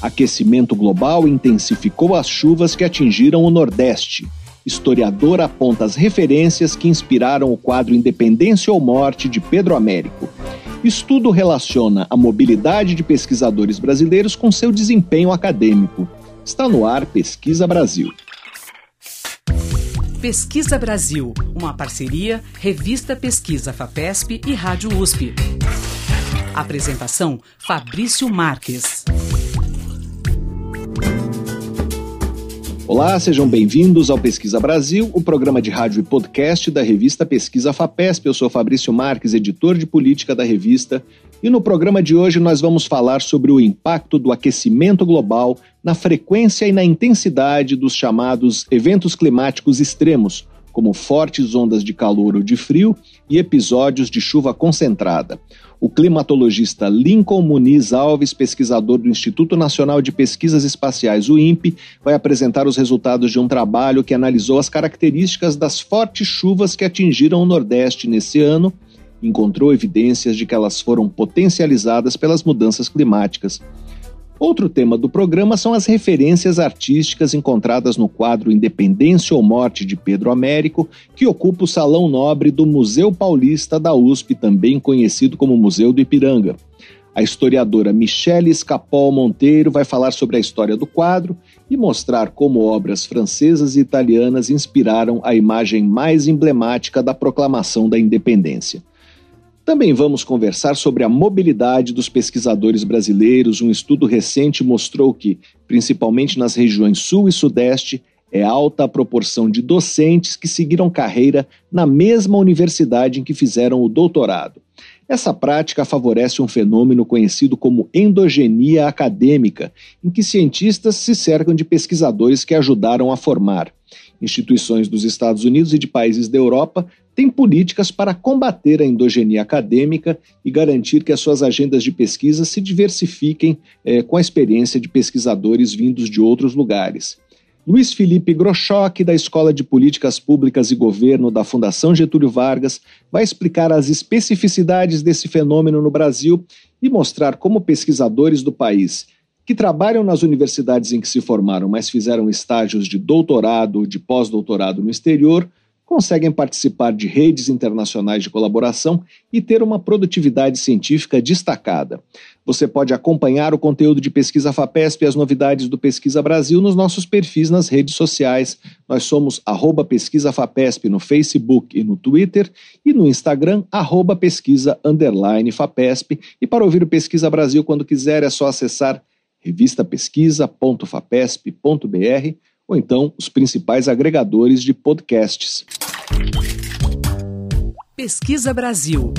Aquecimento global intensificou as chuvas que atingiram o Nordeste. Historiador aponta as referências que inspiraram o quadro Independência ou Morte de Pedro Américo. Estudo relaciona a mobilidade de pesquisadores brasileiros com seu desempenho acadêmico. Está no ar Pesquisa Brasil. Pesquisa Brasil, uma parceria Revista Pesquisa FAPESP e Rádio USP. Apresentação Fabrício Marques. Olá, sejam bem-vindos ao Pesquisa Brasil, o programa de rádio e podcast da revista Pesquisa FAPESP. Eu sou Fabrício Marques, editor de política da revista, e no programa de hoje nós vamos falar sobre o impacto do aquecimento global na frequência e na intensidade dos chamados eventos climáticos extremos, como fortes ondas de calor ou de frio e episódios de chuva concentrada. O climatologista Lincoln Muniz Alves, pesquisador do Instituto Nacional de Pesquisas Espaciais, o INPE, vai apresentar os resultados de um trabalho que analisou as características das fortes chuvas que atingiram o Nordeste nesse ano encontrou evidências de que elas foram potencializadas pelas mudanças climáticas. Outro tema do programa são as referências artísticas encontradas no quadro Independência ou Morte de Pedro Américo, que ocupa o Salão Nobre do Museu Paulista da USP, também conhecido como Museu do Ipiranga. A historiadora Michele Escapol Monteiro vai falar sobre a história do quadro e mostrar como obras francesas e italianas inspiraram a imagem mais emblemática da proclamação da independência. Também vamos conversar sobre a mobilidade dos pesquisadores brasileiros. Um estudo recente mostrou que, principalmente nas regiões Sul e Sudeste, é alta a proporção de docentes que seguiram carreira na mesma universidade em que fizeram o doutorado. Essa prática favorece um fenômeno conhecido como endogenia acadêmica, em que cientistas se cercam de pesquisadores que ajudaram a formar. Instituições dos Estados Unidos e de países da Europa têm políticas para combater a endogenia acadêmica e garantir que as suas agendas de pesquisa se diversifiquem eh, com a experiência de pesquisadores vindos de outros lugares. Luiz Felipe Grochock, da Escola de Políticas Públicas e Governo da Fundação Getúlio Vargas, vai explicar as especificidades desse fenômeno no Brasil e mostrar como pesquisadores do país que trabalham nas universidades em que se formaram, mas fizeram estágios de doutorado ou de pós-doutorado no exterior, conseguem participar de redes internacionais de colaboração e ter uma produtividade científica destacada. Você pode acompanhar o conteúdo de Pesquisa FAPESP e as novidades do Pesquisa Brasil nos nossos perfis nas redes sociais. Nós somos arroba Pesquisa FAPESP no Facebook e no Twitter e no Instagram, arroba Pesquisa FAPESP. E para ouvir o Pesquisa Brasil quando quiser é só acessar revistapesquisa.fapesp.br ou então os principais agregadores de podcasts. Pesquisa Brasil,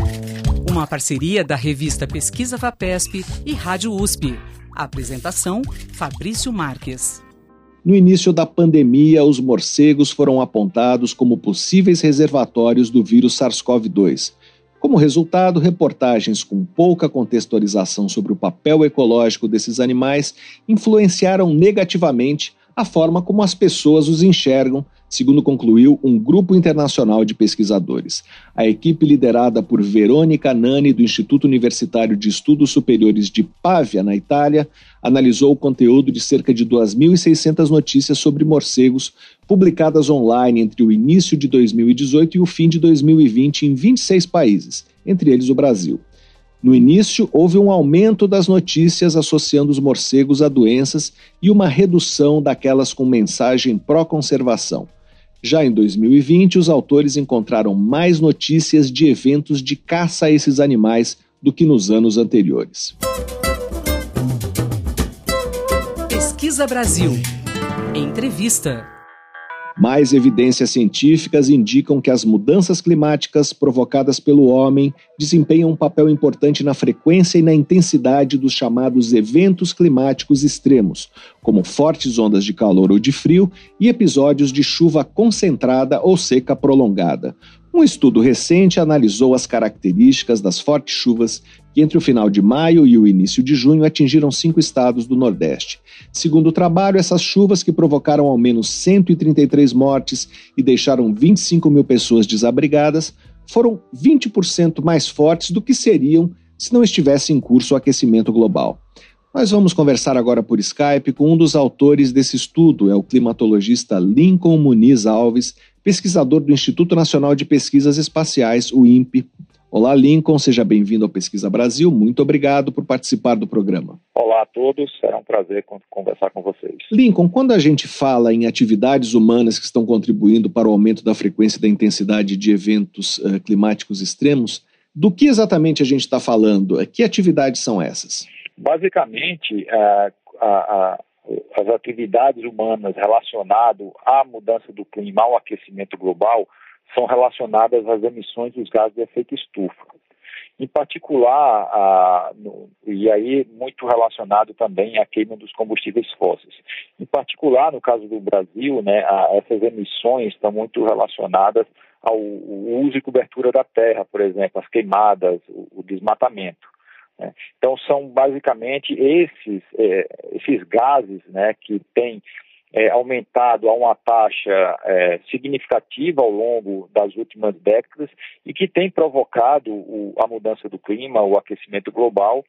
uma parceria da revista Pesquisa Fapesp e Rádio USP. Apresentação: Fabrício Marques. No início da pandemia, os morcegos foram apontados como possíveis reservatórios do vírus SARS-CoV-2 como resultado, reportagens com pouca contextualização sobre o papel ecológico desses animais influenciaram negativamente a forma como as pessoas os enxergam, segundo concluiu um grupo internacional de pesquisadores. A equipe liderada por Verônica Nani, do Instituto Universitário de Estudos Superiores de Pavia, na Itália, analisou o conteúdo de cerca de 2.600 notícias sobre morcegos publicadas online entre o início de 2018 e o fim de 2020 em 26 países, entre eles o Brasil. No início, houve um aumento das notícias associando os morcegos a doenças e uma redução daquelas com mensagem pró-conservação. Já em 2020, os autores encontraram mais notícias de eventos de caça a esses animais do que nos anos anteriores. Pesquisa Brasil. Entrevista. Mais evidências científicas indicam que as mudanças climáticas provocadas pelo homem desempenham um papel importante na frequência e na intensidade dos chamados eventos climáticos extremos, como fortes ondas de calor ou de frio e episódios de chuva concentrada ou seca prolongada. Um estudo recente analisou as características das fortes chuvas que, entre o final de maio e o início de junho, atingiram cinco estados do Nordeste. Segundo o trabalho, essas chuvas, que provocaram ao menos 133 mortes e deixaram 25 mil pessoas desabrigadas, foram 20% mais fortes do que seriam se não estivesse em curso o aquecimento global. Nós vamos conversar agora por Skype com um dos autores desse estudo, é o climatologista Lincoln Muniz Alves, pesquisador do Instituto Nacional de Pesquisas Espaciais, o INPE. Olá, Lincoln, seja bem-vindo ao Pesquisa Brasil. Muito obrigado por participar do programa. Olá a todos, será um prazer conversar com vocês. Lincoln, quando a gente fala em atividades humanas que estão contribuindo para o aumento da frequência e da intensidade de eventos uh, climáticos extremos, do que exatamente a gente está falando? Que atividades são essas? Basicamente, a, a, as atividades humanas relacionadas à mudança do clima, ao aquecimento global, são relacionadas às emissões dos gases de efeito estufa. Em particular, a, no, e aí muito relacionado também à queima dos combustíveis fósseis. Em particular, no caso do Brasil, né, a, essas emissões estão muito relacionadas ao uso e cobertura da terra, por exemplo, as queimadas, o, o desmatamento. Né. Então, são basicamente esses, é, esses gases né, que têm é, aumentado a uma taxa é, significativa ao longo das últimas décadas e que tem provocado o, a mudança do clima, o aquecimento global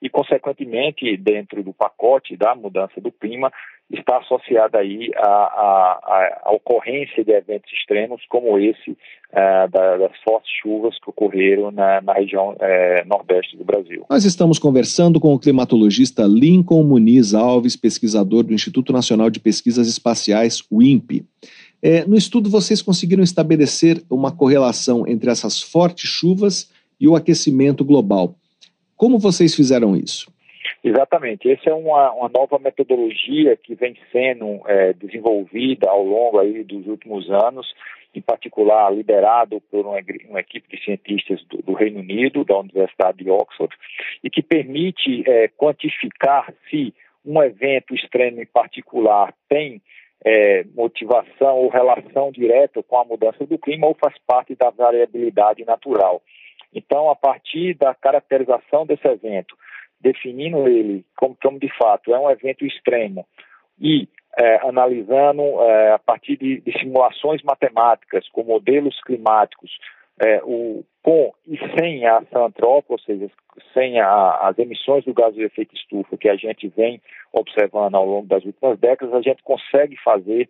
e, consequentemente, dentro do pacote da mudança do clima, está associada aí a, a, a ocorrência de eventos extremos como esse uh, da, das fortes chuvas que ocorreram na, na região uh, nordeste do Brasil. Nós estamos conversando com o climatologista Lincoln Muniz Alves, pesquisador do Instituto Nacional de Pesquisas Espaciais, o INPE. É, no estudo, vocês conseguiram estabelecer uma correlação entre essas fortes chuvas e o aquecimento global. Como vocês fizeram isso? Exatamente. Essa é uma, uma nova metodologia que vem sendo é, desenvolvida ao longo aí dos últimos anos, em particular liderado por uma, uma equipe de cientistas do, do, Reino Unido, da Universidade de Oxford, e que permite é, quantificar se um evento extremo em particular tem é, motivação ou relação direta com a mudança do clima ou faz parte da variabilidade natural. Então, a partir da caracterização desse evento, definindo ele como, como de fato é um evento extremo e é, analisando é, a partir de, de, simulações matemáticas com modelos climáticos é, o, com e sem a ação antrópica, ou seja, sem a, as emissões do gás de efeito estufa que a gente vem observando ao longo das últimas décadas, a gente consegue fazer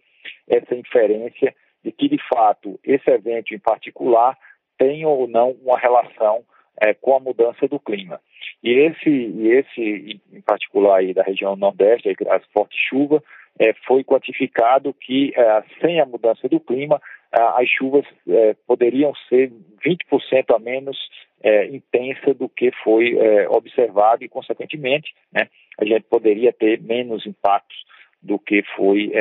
essa inferência de que, de fato, esse evento em particular tem ou não uma relação é, com a mudança do clima. E esse, e esse em particular aí da região nordeste, as fortes chuvas, é, foi quantificado que é, sem a mudança do clima, é, as chuvas é, poderiam ser 20% a menos é, intensa do que foi é, observado e, consequentemente, né, a gente poderia ter menos impactos do que foi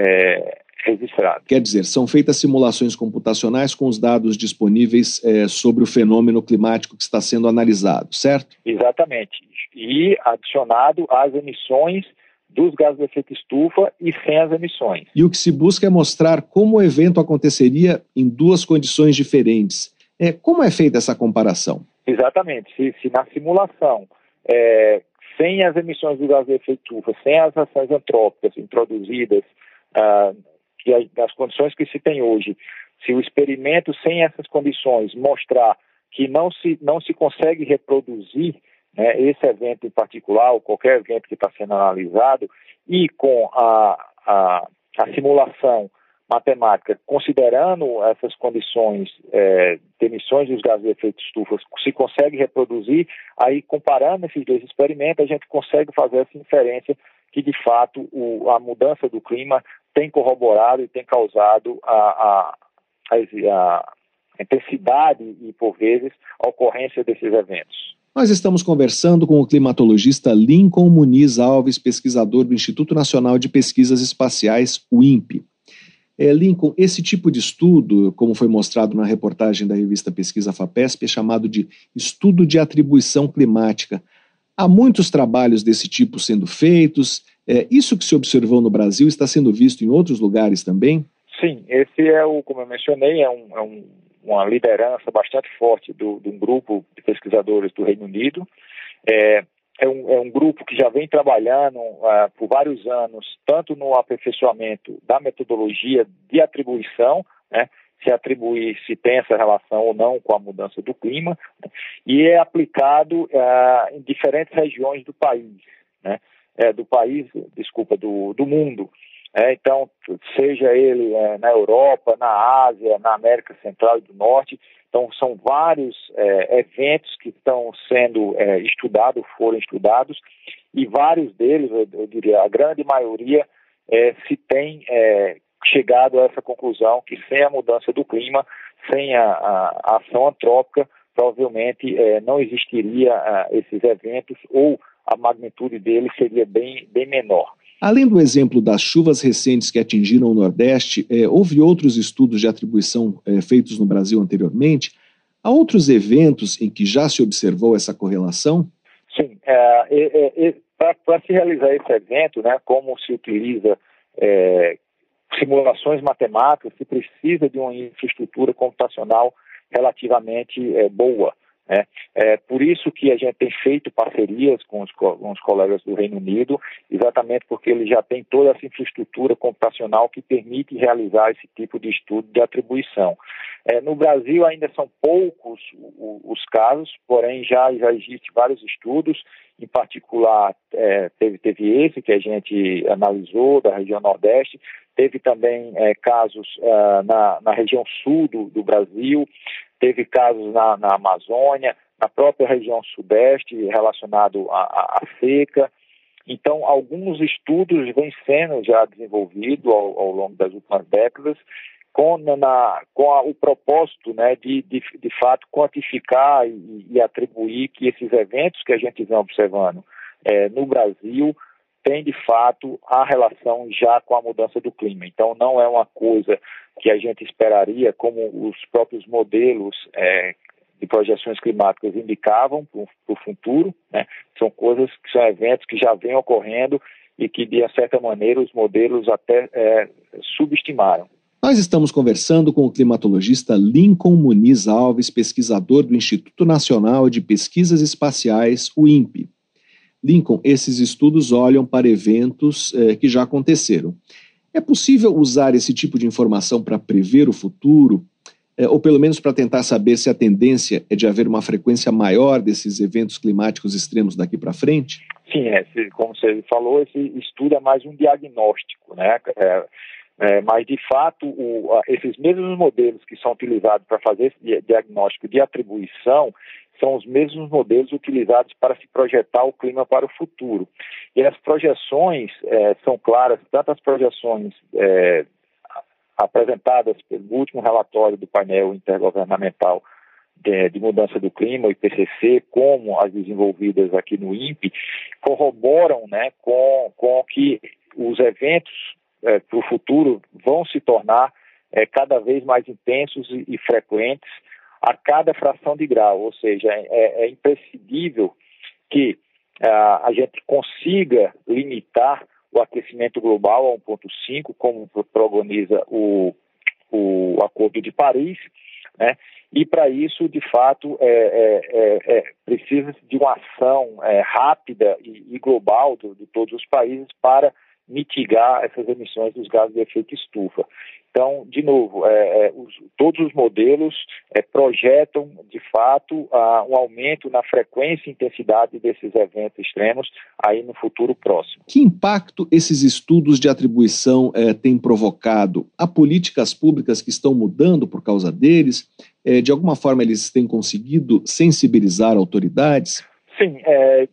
registrado. Quer dizer, são feitas simulações computacionais com os dados disponíveis é, sobre o fenômeno climático que está sendo analisado, certo? Exatamente. E adicionado às emissões dos gases de efeito estufa e sem as emissões. E o que se busca é mostrar como o evento aconteceria em duas condições diferentes. É, como é feita essa comparação? Exatamente. Se, se na simulação, é, sem as emissões do gás de efeito estufa, sem as ações antrópicas introduzidas ah, que as condições que se tem hoje, se o experimento sem essas condições mostrar que não se, não se consegue reproduzir né, esse evento em particular, ou qualquer evento que está sendo analisado, e com a, a, a simulação matemática, considerando essas condições é, de emissões dos gases de efeito estufa, se consegue reproduzir, aí comparando esses dois experimentos, a gente consegue fazer essa inferência que, de fato, o, a mudança do clima tem corroborado e tem causado a, a, a, a intensidade e, por vezes, a ocorrência desses eventos. Nós estamos conversando com o climatologista Lincoln Muniz Alves, pesquisador do Instituto Nacional de Pesquisas Espaciais, o INPE. É, Lincoln, esse tipo de estudo, como foi mostrado na reportagem da revista Pesquisa FAPESP, é chamado de estudo de atribuição climática. Há muitos trabalhos desse tipo sendo feitos, é, isso que se observou no Brasil está sendo visto em outros lugares também? Sim, esse é o, como eu mencionei, é, um, é um, uma liderança bastante forte do, de um grupo de pesquisadores do Reino Unido. É, é, um, é um grupo que já vem trabalhando uh, por vários anos, tanto no aperfeiçoamento da metodologia de atribuição, né, se atribuir se tem essa relação ou não com a mudança do clima, e é aplicado uh, em diferentes regiões do país. Né. É, do país, desculpa, do, do mundo. É, então, seja ele é, na Europa, na Ásia, na América Central e do Norte, então são vários é, eventos que estão sendo é, estudados, foram estudados, e vários deles, eu, eu diria, a grande maioria, é, se tem é, chegado a essa conclusão que sem a mudança do clima, sem a, a, a ação antrópica, provavelmente não existiria a, esses eventos ou a magnitude deles seria bem, bem menor. Além do exemplo das chuvas recentes que atingiram o Nordeste, é, houve outros estudos de atribuição é, feitos no Brasil anteriormente. Há outros eventos em que já se observou essa correlação? Sim. É, Para se realizar esse evento, né, como se utiliza é, simulações matemáticas, se precisa de uma infraestrutura computacional relativamente é, boa. Né? É por isso que a gente tem feito parcerias com os, com os, colegas do Reino Unido, exatamente porque ele já tem toda essa infraestrutura computacional que permite realizar esse tipo de estudo de atribuição. É, no Brasil ainda são poucos os, os casos, porém já, já existem vários estudos, em particular é, teve, teve esse que a gente analisou da região Nordeste, teve também é, casos uh, na, na região sul do, do Brasil, teve casos na, na Amazônia, na própria região sudeste relacionado à, à seca. Então, alguns estudos vêm sendo já desenvolvidos ao, ao longo das últimas décadas com, na, com a, o propósito né, de, de, de fato, quantificar e, e, atribuir que esses eventos que a gente vem observando é, no Brasil tem, de fato, a relação já com a mudança do clima. Então, não é uma coisa que a gente esperaria, como os próprios modelos é, de projeções climáticas indicavam para o futuro, né? são coisas que são eventos que já vêm ocorrendo e que, de certa maneira, os modelos até é, subestimaram. Nós estamos conversando com o climatologista Lincoln Muniz Alves, pesquisador do Instituto Nacional de Pesquisas Espaciais, o INPE. Lincoln, esses estudos olham para eventos eh, que já aconteceram. É possível usar esse tipo de informação para prever o futuro, é, ou pelo menos para tentar saber se a tendência é de haver uma frequência maior desses eventos climáticos extremos daqui para frente? Sim, é, como você falou, esse estudo é mais um diagnóstico, né? É, é, mas, de fato, o, esses mesmos modelos que são utilizados para fazer esse diagnóstico de atribuição, são os mesmos modelos utilizados para se projetar o clima para o futuro. E as projeções é, são claras, tanto as projeções é, apresentadas pelo último relatório do painel intergovernamental de, de, mudança do clima, o IPCC, como as desenvolvidas aqui no INPE, corroboram né, com, com que os eventos é, para o futuro vão se tornar é, cada vez mais intensos e, e frequentes, a cada fração de grau, ou seja, é, é imprescindível que a gente consiga limitar o aquecimento global a 1,5, como preconiza o, o Acordo de Paris, né? E para isso, de fato, é, é, é, é precisa de uma ação é, rápida e, e global de, de todos os países para mitigar essas emissões dos gases de efeito estufa. Então, de novo, é, é, os, todos os modelos é, projetam, de fato, um aumento na frequência e intensidade desses eventos extremos aí no futuro próximo. Que impacto esses estudos de atribuição é, têm provocado? Há políticas públicas que estão mudando por causa deles? É, de alguma forma, eles têm conseguido sensibilizar autoridades? Sim, é,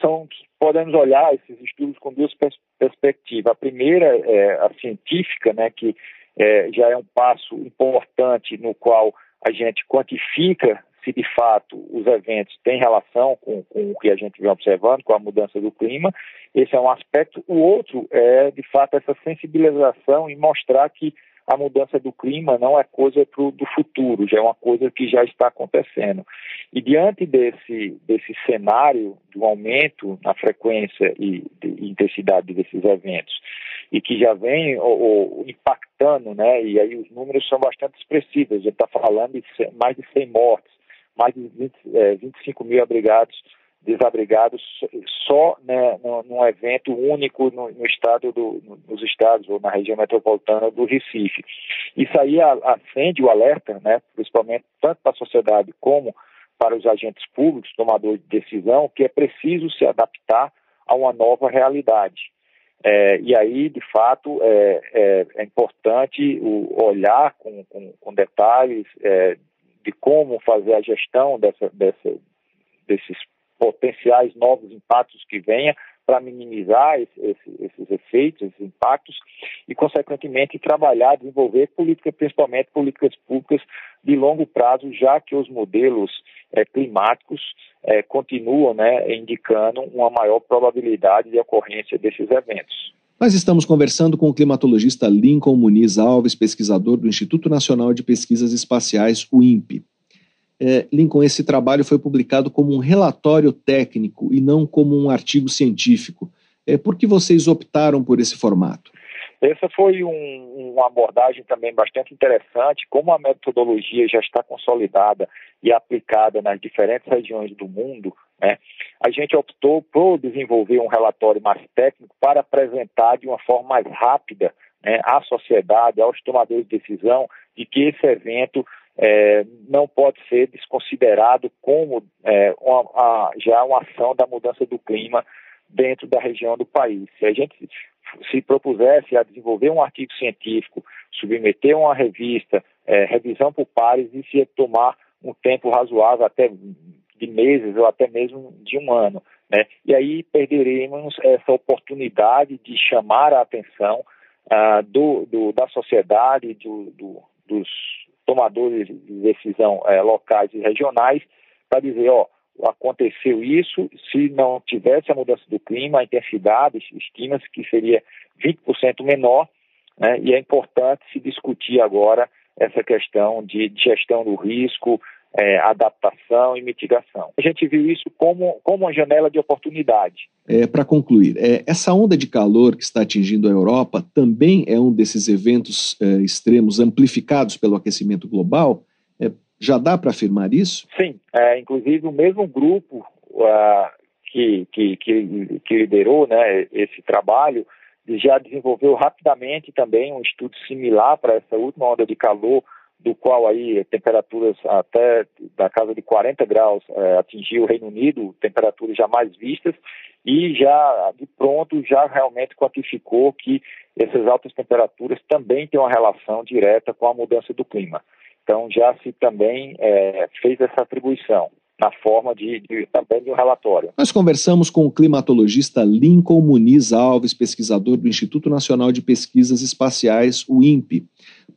são, podemos olhar esses estudos com duas pers perspectivas. A primeira é a científica, né, que é, já é um passo importante no qual a gente quantifica se de fato os eventos têm relação com, com, o que a gente vem observando, com a mudança do clima. Esse é um aspecto. O outro é, de fato, essa sensibilização e mostrar que a mudança do clima não é coisa pro, do futuro, já é uma coisa que já está acontecendo. E diante desse, desse cenário do aumento na frequência e intensidade desses eventos, e que já vem impactando, né? E aí os números são bastante expressivos. A gente está falando de mais de 100 mortes, mais de 20, é, 25 mil abrigados, desabrigados só né, num evento único no, no estado do, no, nos estados ou na região metropolitana do Recife. Isso aí acende o alerta, né? Principalmente tanto para a sociedade como para os agentes públicos, tomadores de decisão, que é preciso se adaptar a uma nova realidade. É, e aí, de fato, é, é, é importante o, olhar com, com, com detalhes é, de como fazer a gestão dessa, dessa, desses potenciais novos impactos que venha para minimizar esse, esse, esses efeitos, esses impactos e, consequentemente, trabalhar, desenvolver políticas, principalmente políticas públicas de longo prazo, já que os modelos é, climáticos é, continuam né, indicando uma maior probabilidade de ocorrência desses eventos. Nós estamos conversando com o climatologista Lincoln Muniz Alves, pesquisador do Instituto Nacional de Pesquisas Espaciais, o INPE. É, Lincoln, esse trabalho foi publicado como um relatório técnico e não como um artigo científico. É, por que vocês optaram por esse formato? Essa foi um, uma abordagem também bastante interessante, como a metodologia já está consolidada e aplicada nas diferentes regiões do mundo, né, a gente optou por desenvolver um relatório mais técnico para apresentar de uma forma mais rápida né, à sociedade, aos tomadores de decisão, de que esse evento é, não pode ser desconsiderado como é, uma, a, já uma ação da mudança do clima dentro da região do país. Se a gente se propusesse a desenvolver um artigo científico, submeter uma revista, é, revisão por pares, isso ia tomar um tempo razoável, até de meses ou até mesmo de um ano. Né? E aí perderemos essa oportunidade de chamar a atenção ah, do, do, da sociedade, do, dos tomadores de decisão eh, locais e regionais, para dizer, ó, aconteceu isso, se não tivesse a mudança do clima, a intensidade, estima-se que seria 20% menor, né, e é importante se discutir agora essa questão de gestão do risco, é, adaptação e mitigação. A gente viu isso como, como uma janela de oportunidade. É, Para concluir, é, essa onda de calor que está atingindo a Europa também é um desses eventos é, extremos amplificados pelo aquecimento global? É, já dá para afirmar isso? Sim, é, inclusive o mesmo grupo uh, que, que, que, que liderou né, esse trabalho já desenvolveu rapidamente também um estudo similar para essa última onda de calor do qual aí temperaturas até da casa de 40 graus é, atingiu o Reino Unido, temperaturas jamais vistas, e já de pronto já realmente quantificou que essas altas temperaturas também têm uma relação direta com a mudança do clima. Então já se também é, fez essa atribuição na forma de, de, também de um relatório. Nós conversamos com o climatologista Lincoln Muniz Alves, pesquisador do Instituto Nacional de Pesquisas Espaciais, o INPE,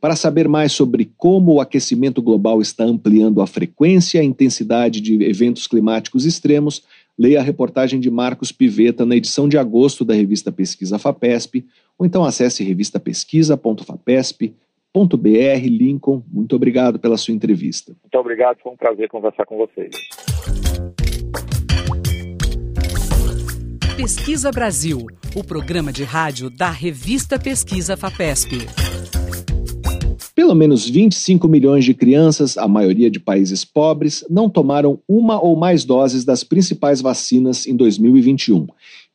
para saber mais sobre como o aquecimento global está ampliando a frequência e a intensidade de eventos climáticos extremos. Leia a reportagem de Marcos Piveta na edição de agosto da revista Pesquisa FAPESP, ou então acesse revistapesquisa.fapesp.com br Lincoln, muito obrigado pela sua entrevista. Muito obrigado, foi um prazer conversar com vocês. Pesquisa Brasil, o programa de rádio da revista Pesquisa FAPESP. Pelo menos 25 milhões de crianças, a maioria de países pobres, não tomaram uma ou mais doses das principais vacinas em 2021,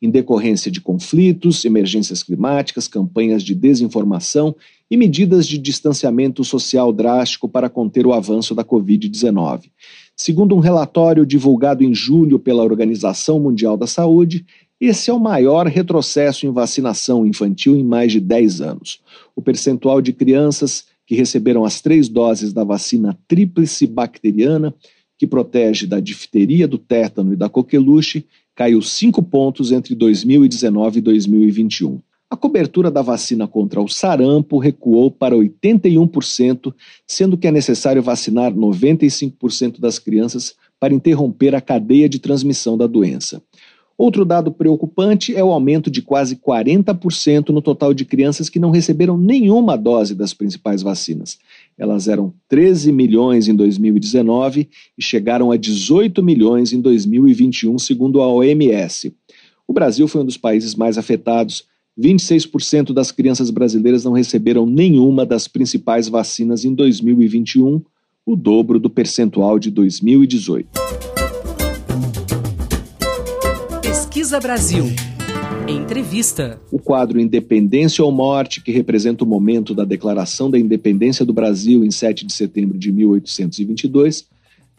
em decorrência de conflitos, emergências climáticas, campanhas de desinformação e medidas de distanciamento social drástico para conter o avanço da Covid-19. Segundo um relatório divulgado em julho pela Organização Mundial da Saúde, esse é o maior retrocesso em vacinação infantil em mais de 10 anos. O percentual de crianças que receberam as três doses da vacina tríplice bacteriana, que protege da difteria, do tétano e da coqueluche, caiu 5 pontos entre 2019 e 2021 a cobertura da vacina contra o sarampo recuou para 81%, sendo que é necessário vacinar 95% das crianças para interromper a cadeia de transmissão da doença. Outro dado preocupante é o aumento de quase 40% no total de crianças que não receberam nenhuma dose das principais vacinas. Elas eram 13 milhões em 2019 e chegaram a 18 milhões em 2021, segundo a OMS. O Brasil foi um dos países mais afetados 26% das crianças brasileiras não receberam nenhuma das principais vacinas em 2021, o dobro do percentual de 2018. Pesquisa Brasil. Entrevista. O quadro Independência ou Morte, que representa o momento da declaração da independência do Brasil em 7 de setembro de 1822,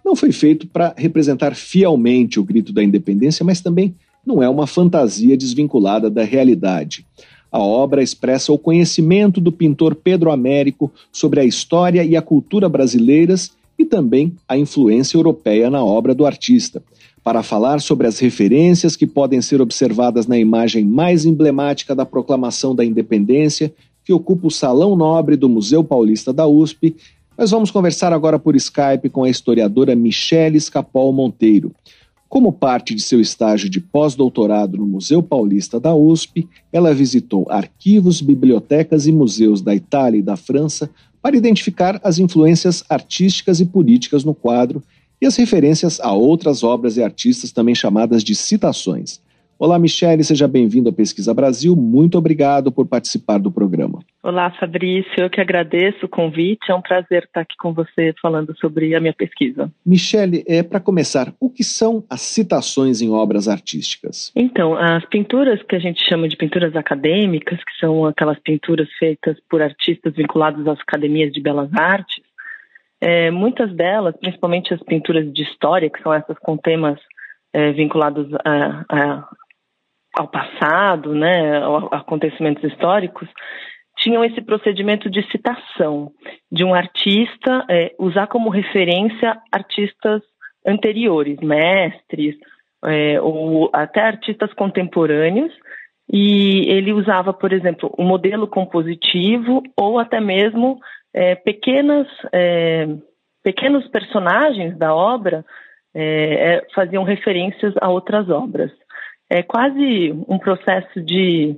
não foi feito para representar fielmente o grito da independência, mas também não é uma fantasia desvinculada da realidade. A obra expressa o conhecimento do pintor Pedro Américo sobre a história e a cultura brasileiras e também a influência europeia na obra do artista. Para falar sobre as referências que podem ser observadas na imagem mais emblemática da proclamação da independência, que ocupa o Salão Nobre do Museu Paulista da USP, nós vamos conversar agora por Skype com a historiadora Michele Escapol Monteiro. Como parte de seu estágio de pós-doutorado no Museu Paulista da USP, ela visitou arquivos, bibliotecas e museus da Itália e da França para identificar as influências artísticas e políticas no quadro e as referências a outras obras e artistas também chamadas de citações. Olá, Michele, seja bem-vindo ao Pesquisa Brasil. Muito obrigado por participar do programa. Olá, Fabrício. Eu que agradeço o convite. É um prazer estar aqui com você falando sobre a minha pesquisa. Michele, é, para começar, o que são as citações em obras artísticas? Então, as pinturas que a gente chama de pinturas acadêmicas, que são aquelas pinturas feitas por artistas vinculados às academias de belas artes, é, muitas delas, principalmente as pinturas de história, que são essas com temas é, vinculados a, a ao passado, né, acontecimentos históricos, tinham esse procedimento de citação de um artista, é, usar como referência artistas anteriores, mestres, é, ou até artistas contemporâneos, e ele usava, por exemplo, o um modelo compositivo ou até mesmo é, pequenas, é, pequenos personagens da obra é, é, faziam referências a outras obras é quase um processo de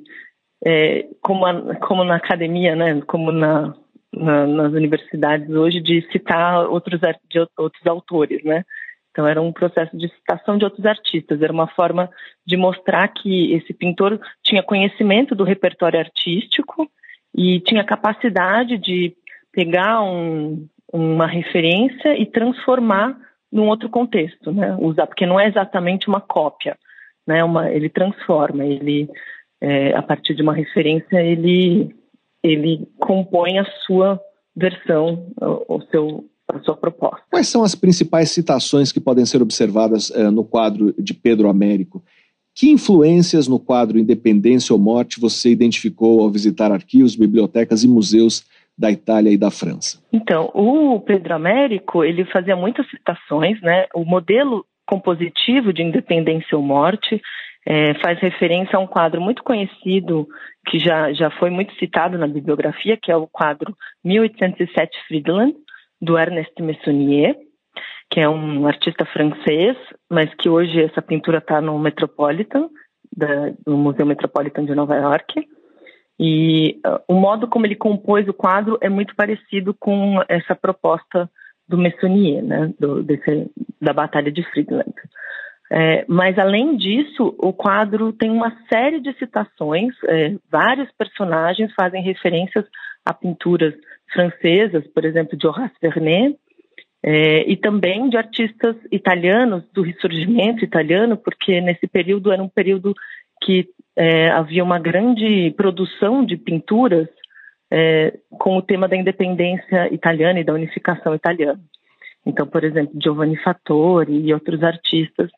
é, como, a, como na academia, né, como na, na, nas universidades hoje, de citar outros, de outros autores, né? Então era um processo de citação de outros artistas, era uma forma de mostrar que esse pintor tinha conhecimento do repertório artístico e tinha capacidade de pegar um, uma referência e transformar num outro contexto, né? Usar, porque não é exatamente uma cópia, né? Uma, ele transforma, ele é, a partir de uma referência ele ele compõe a sua versão, o, o seu a sua proposta. Quais são as principais citações que podem ser observadas é, no quadro de Pedro Américo? Que influências no quadro Independência ou Morte você identificou ao visitar arquivos, bibliotecas e museus da Itália e da França? Então, o Pedro Américo, ele fazia muitas citações, né? O modelo compositivo de Independência ou Morte, é, faz referência a um quadro muito conhecido, que já, já foi muito citado na bibliografia, que é o quadro 1807 Friedland, do Ernest Messonnier, que é um artista francês, mas que hoje essa pintura está no Metropolitan, da, no Museu Metropolitan de Nova York. E uh, o modo como ele compôs o quadro é muito parecido com essa proposta do Messonnier, né, do, desse, da Batalha de Friedland. É, mas, além disso, o quadro tem uma série de citações, é, vários personagens fazem referências a pinturas francesas, por exemplo, de Horace Vernet, é, e também de artistas italianos, do ressurgimento italiano, porque nesse período era um período que é, havia uma grande produção de pinturas é, com o tema da independência italiana e da unificação italiana. Então, por exemplo, Giovanni Fattori e outros artistas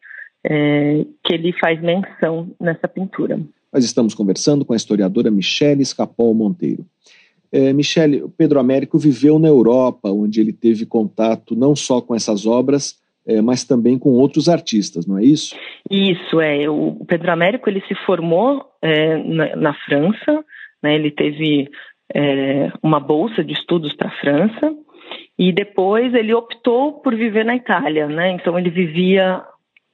é, que ele faz menção nessa pintura. Nós estamos conversando com a historiadora Michele Escapol Monteiro. É, Michele, Pedro Américo viveu na Europa, onde ele teve contato não só com essas obras, é, mas também com outros artistas, não é isso? Isso, é. O Pedro Américo ele se formou é, na, na, França, né, ele teve é, uma bolsa de estudos para a França e depois ele optou por viver na Itália, né? Então ele vivia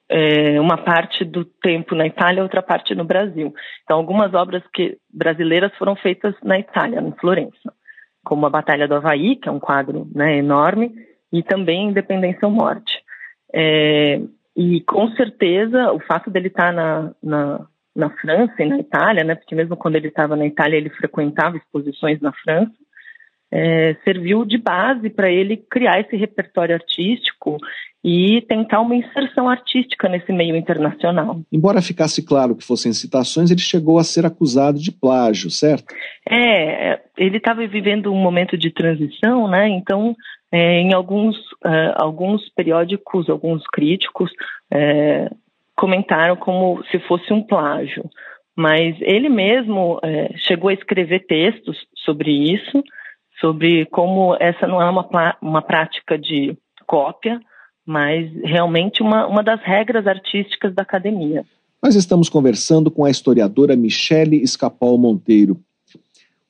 é, uma parte do tempo na Itália, outra parte no Brasil. Então algumas obras que brasileiras foram feitas na Itália, em Florença, como a Batalha do Havaí, que é um quadro né, enorme, e também Independência ou Morte. É, e com certeza o fato dele estar na, na na França e na Itália, né? Porque mesmo quando ele estava na Itália ele frequentava exposições na França. É, serviu de base para ele criar esse repertório artístico e tentar uma inserção artística nesse meio internacional. Embora ficasse claro que fossem citações, ele chegou a ser acusado de plágio, certo? É, ele estava vivendo um momento de transição, né? Então, é, em alguns, uh, alguns periódicos, alguns críticos é, comentaram como se fosse um plágio. Mas ele mesmo é, chegou a escrever textos sobre isso, sobre como essa não é uma, uma prática de cópia, mas realmente uma, uma das regras artísticas da academia. Nós estamos conversando com a historiadora Michele Escapol Monteiro.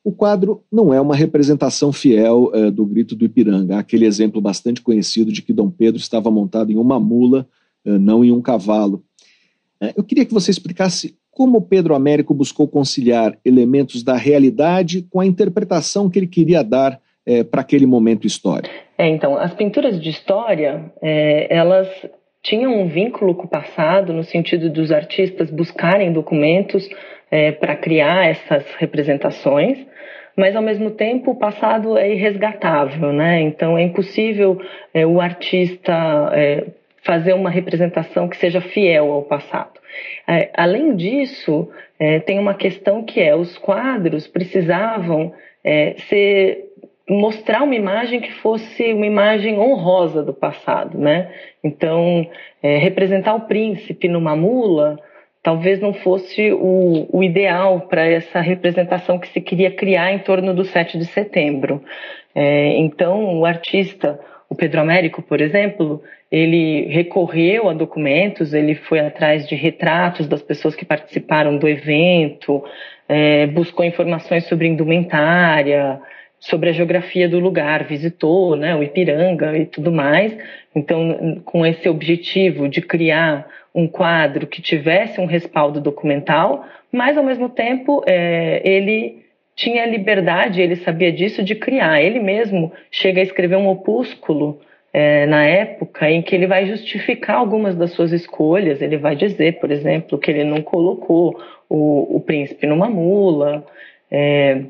O quadro não é uma representação fiel uh, do Grito do Ipiranga, aquele exemplo bastante conhecido de que Dom Pedro estava montado em uma mula, uh, não em um cavalo. Uh, eu queria que você explicasse como Pedro Américo buscou conciliar elementos da realidade com a interpretação que ele queria dar para aquele momento histórico. É, então, as pinturas de história, é, elas tinham um vínculo com o passado, no sentido dos artistas buscarem documentos é, para criar essas representações, mas ao mesmo tempo o passado é irresgatável, né? Então é impossível é, o artista é, fazer uma representação que seja fiel ao passado. É, além disso, é, tem uma questão que é os quadros precisavam é, ser mostrar uma imagem que fosse uma imagem honrosa do passado, né? Então, é, representar o príncipe numa mula talvez não fosse o, o ideal para essa representação que se queria criar em torno do 7 de setembro. É, então, o artista, o Pedro Américo, por exemplo, ele recorreu a documentos, ele foi atrás de retratos das pessoas que participaram do evento, é, buscou informações sobre indumentária, sobre a geografia do lugar, visitou né, o Ipiranga e tudo mais. Então, com esse objetivo de criar um quadro que tivesse um respaldo documental, mas ao mesmo tempo é, ele tinha liberdade, ele sabia disso, de criar. Ele mesmo chega a escrever um opúsculo é, na época em que ele vai justificar algumas das suas escolhas. Ele vai dizer, por exemplo, que ele não colocou o, o príncipe numa mula, é,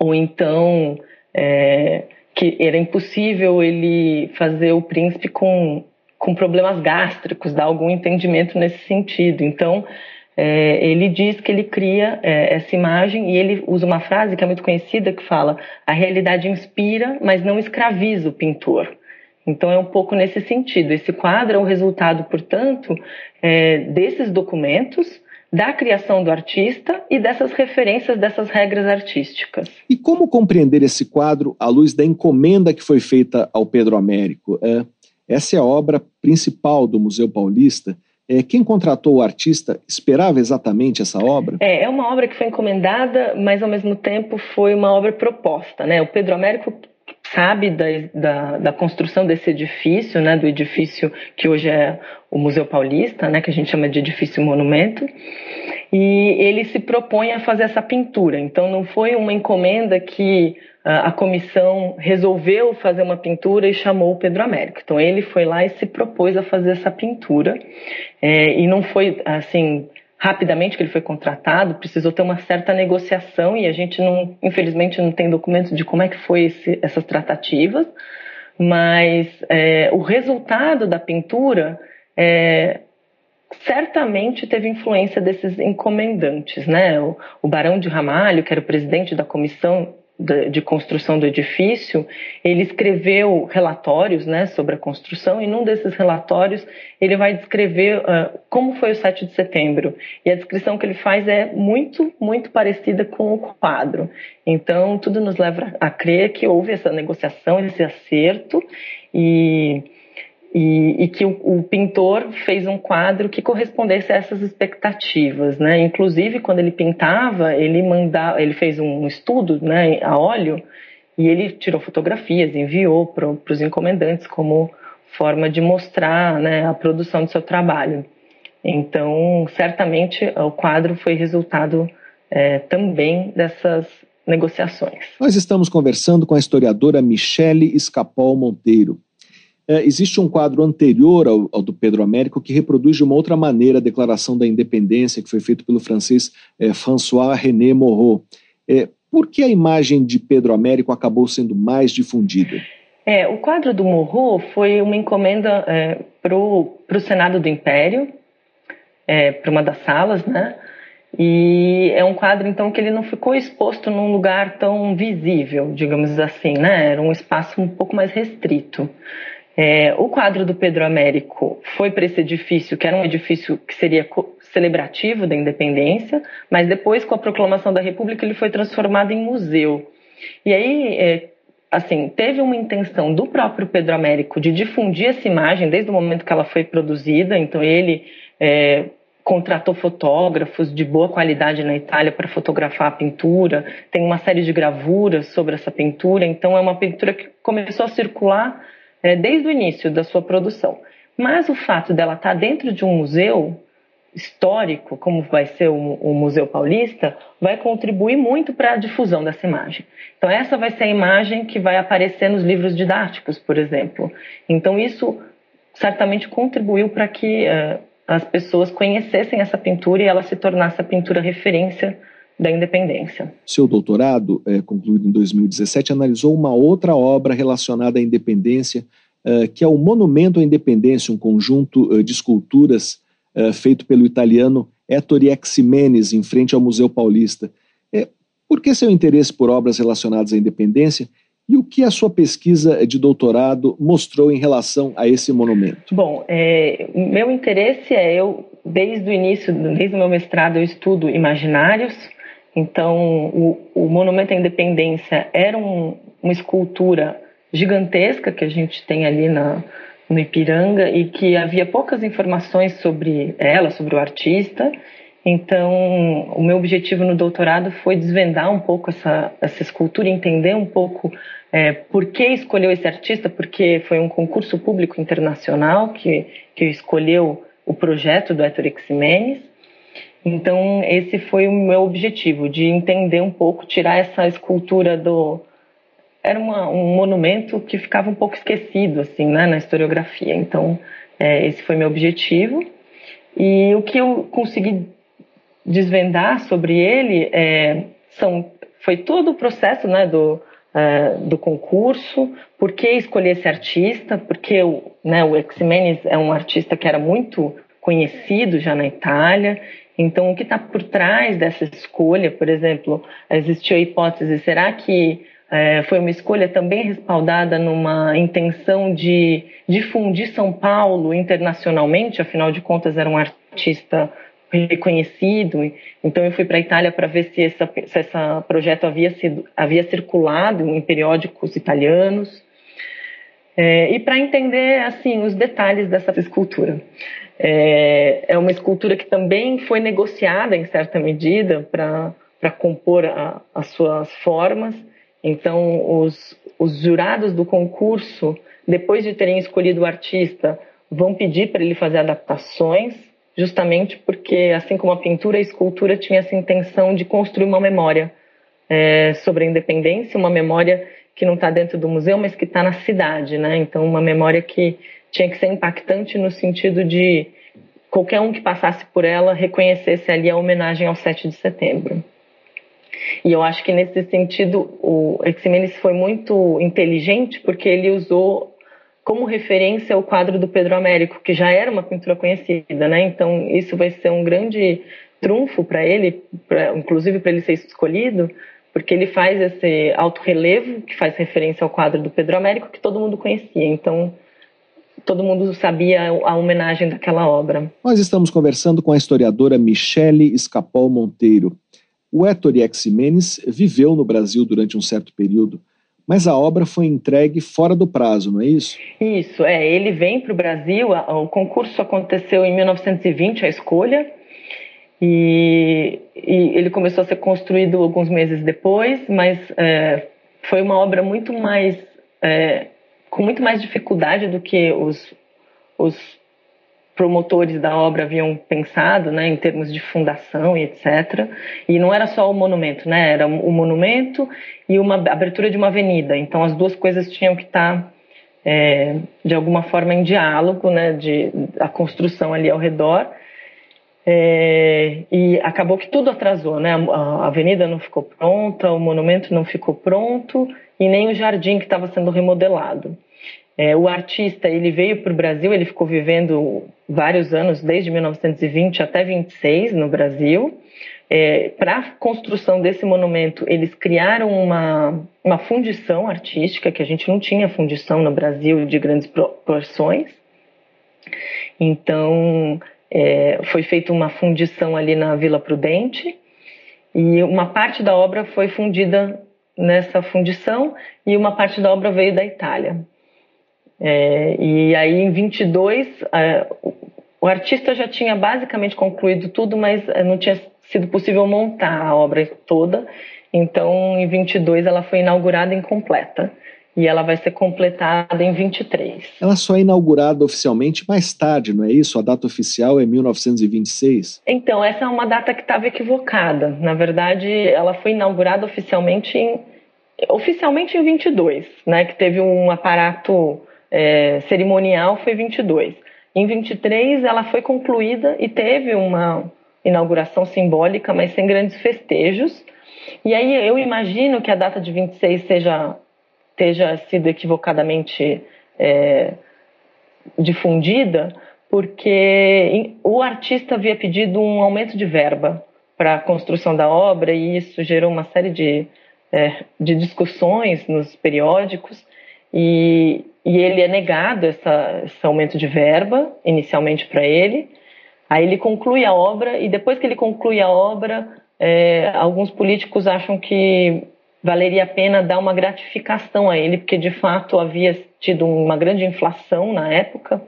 ou então é, que era impossível ele fazer o príncipe com com problemas gástricos, dá algum entendimento nesse sentido. Então, é, ele diz que ele cria é, essa imagem e ele usa uma frase que é muito conhecida que fala: a realidade inspira, mas não escraviza o pintor. Então é um pouco nesse sentido. Esse quadro é o resultado, portanto, é, desses documentos, da criação do artista e dessas referências, dessas regras artísticas. E como compreender esse quadro à luz da encomenda que foi feita ao Pedro Américo? É, essa é a obra principal do Museu Paulista. É, quem contratou o artista esperava exatamente essa obra? É, é uma obra que foi encomendada, mas ao mesmo tempo foi uma obra proposta. Né? O Pedro Américo sabe da, da, da, construção desse edifício, né, do edifício que hoje é o Museu Paulista, né, que a gente chama de edifício monumento, e ele se propõe a fazer essa pintura. Então não foi uma encomenda que a comissão resolveu fazer uma pintura e chamou o Pedro Américo. Então ele foi lá e se propôs a fazer essa pintura. É, e não foi assim rapidamente que ele foi contratado, precisou ter uma certa negociação e a gente não, infelizmente, não tem documentos de como é que foi esse, essas tratativas, mas é, o resultado da pintura é, certamente teve influência desses encomendantes, né? O, o Barão de Ramalho, que era o presidente da comissão de construção do edifício, ele escreveu relatórios né, sobre a construção e num desses relatórios ele vai descrever uh, como foi o 7 de setembro. E a descrição que ele faz é muito, muito parecida com o quadro. Então, tudo nos leva a crer que houve essa negociação, esse acerto e e, e que o, o, pintor fez um quadro que correspondesse a essas expectativas, né? Inclusive quando ele pintava, ele mandava, ele fez um estudo, né, a óleo e ele tirou fotografias, enviou para os encomendantes como forma de mostrar, né, a produção do seu trabalho. Então, certamente o quadro foi resultado é, também dessas negociações. Nós estamos conversando com a historiadora Michele Escapol Monteiro. É, existe um quadro anterior ao, ao, do Pedro Américo que reproduz de uma outra maneira a Declaração da Independência, que foi feito pelo francês é, François René Moreau. É, por que a imagem de Pedro Américo acabou sendo mais difundida? É, o quadro do Moreau foi uma encomenda é, para o Senado do Império, é, para uma das salas, né? E é um quadro, então, que ele não ficou exposto num lugar tão visível, digamos assim, né? Era um espaço um pouco mais restrito. É, o quadro do Pedro Américo foi para esse edifício, que era um edifício que seria celebrativo da independência, mas depois, com a proclamação da República, ele foi transformado em museu. E aí, é, assim, teve uma intenção do próprio Pedro Américo de difundir essa imagem desde o momento que ela foi produzida, então ele é, contratou fotógrafos de boa qualidade na Itália para fotografar a pintura, tem uma série de gravuras sobre essa pintura, então é uma pintura que começou a circular é, desde o início da sua produção. Mas o fato dela estar dentro de um museu histórico, como vai ser o, o Museu Paulista, vai contribuir muito para a difusão dessa imagem. Então, essa vai ser a imagem que vai aparecer nos livros didáticos, por exemplo. Então, isso certamente contribuiu para que uh, as pessoas conhecessem essa pintura e ela se tornasse a pintura referência da independência. Seu doutorado, é, concluído em 2017, analisou uma outra obra relacionada à independência, é, que é o Monumento à Independência, um conjunto é, de esculturas feito pelo italiano Ettore Ximenes, em frente ao Museu Paulista. por que seu interesse por obras relacionadas à independência e o que a sua pesquisa de doutorado mostrou em relação a esse monumento? Bom, é, meu interesse é eu desde o início, desde o meu mestrado, eu estudo imaginários. Então, o, o monumento à Independência era um, uma escultura gigantesca que a gente tem ali na, no Ipiranga e que havia poucas informações sobre ela, sobre o artista. Então, o meu objetivo no doutorado foi desvendar um pouco essa, essa escultura, entender um pouco é, por que escolheu esse artista, porque foi um concurso público internacional que, que escolheu o projeto do Héctor Ximenes. Então, esse foi o meu objetivo, de entender um pouco, tirar essa escultura do... Era uma, um monumento que ficava um pouco esquecido, assim, né, na historiografia. Então, é, esse foi meu objetivo. E o que eu consegui desvendar sobre ele é, são, foi todo o processo né, do, uh, do concurso, por que escolher esse artista, porque o, né, o Ximenes é um artista que era muito conhecido já na Itália, então o que está por trás dessa escolha, por exemplo, existiu a hipótese, será que é, foi uma escolha também respaldada numa intenção de difundir São Paulo internacionalmente, afinal de contas era um artista reconhecido. Então eu fui para a Itália para ver se esse se essa projeto havia sido havia circulado em periódicos italianos é, e para entender assim os detalhes dessa escultura. É, é, uma escultura que também foi negociada em certa medida para compor a, as suas formas. Então os os jurados do concurso depois de terem escolhido o artista vão pedir para ele fazer adaptações justamente porque, assim como a pintura, a escultura tinha essa intenção de construir uma memória é, sobre a independência, uma memória que não está dentro do museu, mas que está na cidade, né? Então, uma memória que tinha que ser impactante no sentido de qualquer um que passasse por ela reconhecesse ali a homenagem ao 7 de setembro. E eu acho que nesse sentido o Eximenes foi muito inteligente porque ele usou como referência o quadro do Pedro Américo, que já era uma pintura conhecida, né? Então isso vai ser um grande trunfo para ele, pra, inclusive para ele ser escolhido, porque ele faz esse alto relevo que faz referência ao quadro do Pedro Américo que todo mundo conhecia. Então todo mundo sabia a homenagem daquela obra. Nós estamos conversando com a historiadora Michele Escapol Monteiro. O Ettore Ximenes viveu no Brasil durante um certo período mas a obra foi entregue fora do prazo, não é isso? Isso, é. Ele vem para o Brasil, o concurso aconteceu em 1920, a escolha, e, e ele começou a ser construído alguns meses depois, mas é, foi uma obra muito mais. É, com muito mais dificuldade do que os, os promotores da obra haviam pensado, né, em termos de fundação e etc. E não era só o monumento, né, era o monumento e uma abertura de uma avenida. Então as duas coisas tinham que estar é, de alguma forma em diálogo, né, de a construção ali ao redor. É, e acabou que tudo atrasou, né? A, avenida não ficou pronta, o monumento não ficou pronto e nem o jardim que estava sendo remodelado. É, o artista ele veio para o Brasil, ele ficou vivendo vários anos, desde 1920 até 26 no Brasil, É, Para a construção desse monumento, eles criaram uma, uma fundição artística, que a gente não tinha fundição no Brasil de grandes proporções. Então, é, foi feita uma fundição ali na Vila Prudente, e uma parte da obra foi fundida nessa fundição, e uma parte da obra veio da Itália. É, e aí, em 22, é, o artista já tinha basicamente concluído tudo, mas é, não tinha sido possível montar a obra toda. Então, em 22, ela foi inaugurada incompleta. E ela vai ser completada em 23. Ela só é inaugurada oficialmente mais tarde, não é isso? A data oficial é 1926? Então, essa é uma data que estava equivocada. Na verdade, ela foi inaugurada oficialmente em, oficialmente em 22, né? Que teve um aparato é, cerimonial, foi 22. Em 23, ela foi concluída e teve uma, inauguração simbólica, mas sem grandes festejos. E aí eu imagino que a data de 26 seja esteja sido equivocadamente é, difundida, porque o artista havia pedido um aumento de verba para a construção da obra e isso gerou uma série de, é, de discussões nos periódicos e, e ele é negado essa, esse aumento de verba inicialmente para ele. Aí ele conclui a obra e depois que ele conclui a obra, é, alguns políticos acham que valeria a pena dar uma gratificação a ele, porque de fato havia tido uma grande inflação na época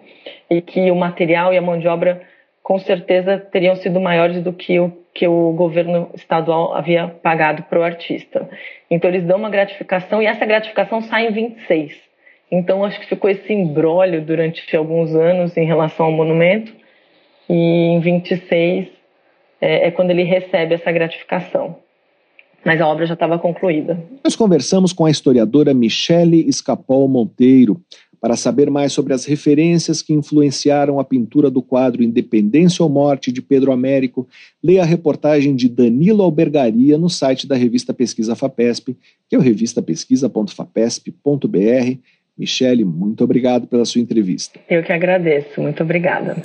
e que o material e a mão de obra com certeza teriam sido maiores do que o que o governo estadual havia pagado para o artista. Então eles dão uma gratificação e essa gratificação sai em 26. Então acho que ficou esse embrólio durante alguns anos em relação ao monumento e em 26 é, é quando ele recebe essa gratificação. Mas a obra já estava concluída. Nós conversamos com a historiadora Michele Escapol Monteiro para saber mais sobre as referências que influenciaram a pintura do quadro Independência ou Morte de Pedro Américo, leia a reportagem de Danilo Albergaria no site da revista Pesquisa FAPESP, que é o revistapesquisa.fapesp.br. Michele, muito obrigado pela sua entrevista. Eu que agradeço, muito obrigada.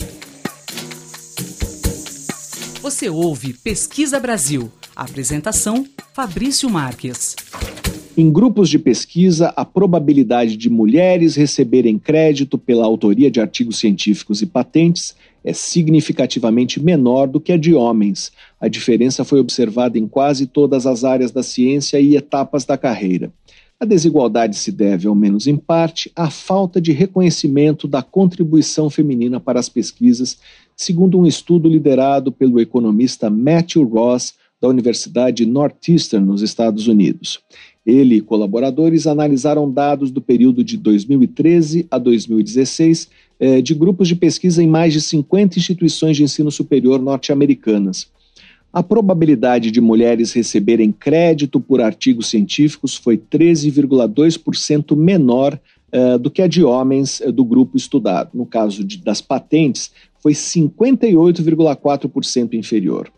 Você ouve Pesquisa Brasil. Apresentação: Fabrício Marques. Em grupos de pesquisa, a probabilidade de mulheres receberem crédito pela autoria de artigos científicos e patentes é significativamente menor do que a de homens. A diferença foi observada em quase todas as áreas da ciência e etapas da carreira. A desigualdade se deve, ao menos em parte, à falta de reconhecimento da contribuição feminina para as pesquisas segundo um estudo liderado pelo economista Matthew Ross, da Universidade Northeastern, nos Estados Unidos. Ele e colaboradores analisaram dados do período de 2013 a 2016 eh, de grupos de pesquisa em mais de 50 instituições de ensino superior norte-americanas. A probabilidade de mulheres receberem crédito por artigos científicos foi 13,2% menor uh, do que a de homens uh, do grupo estudado. No caso de, das patentes, foi 58,4% inferior.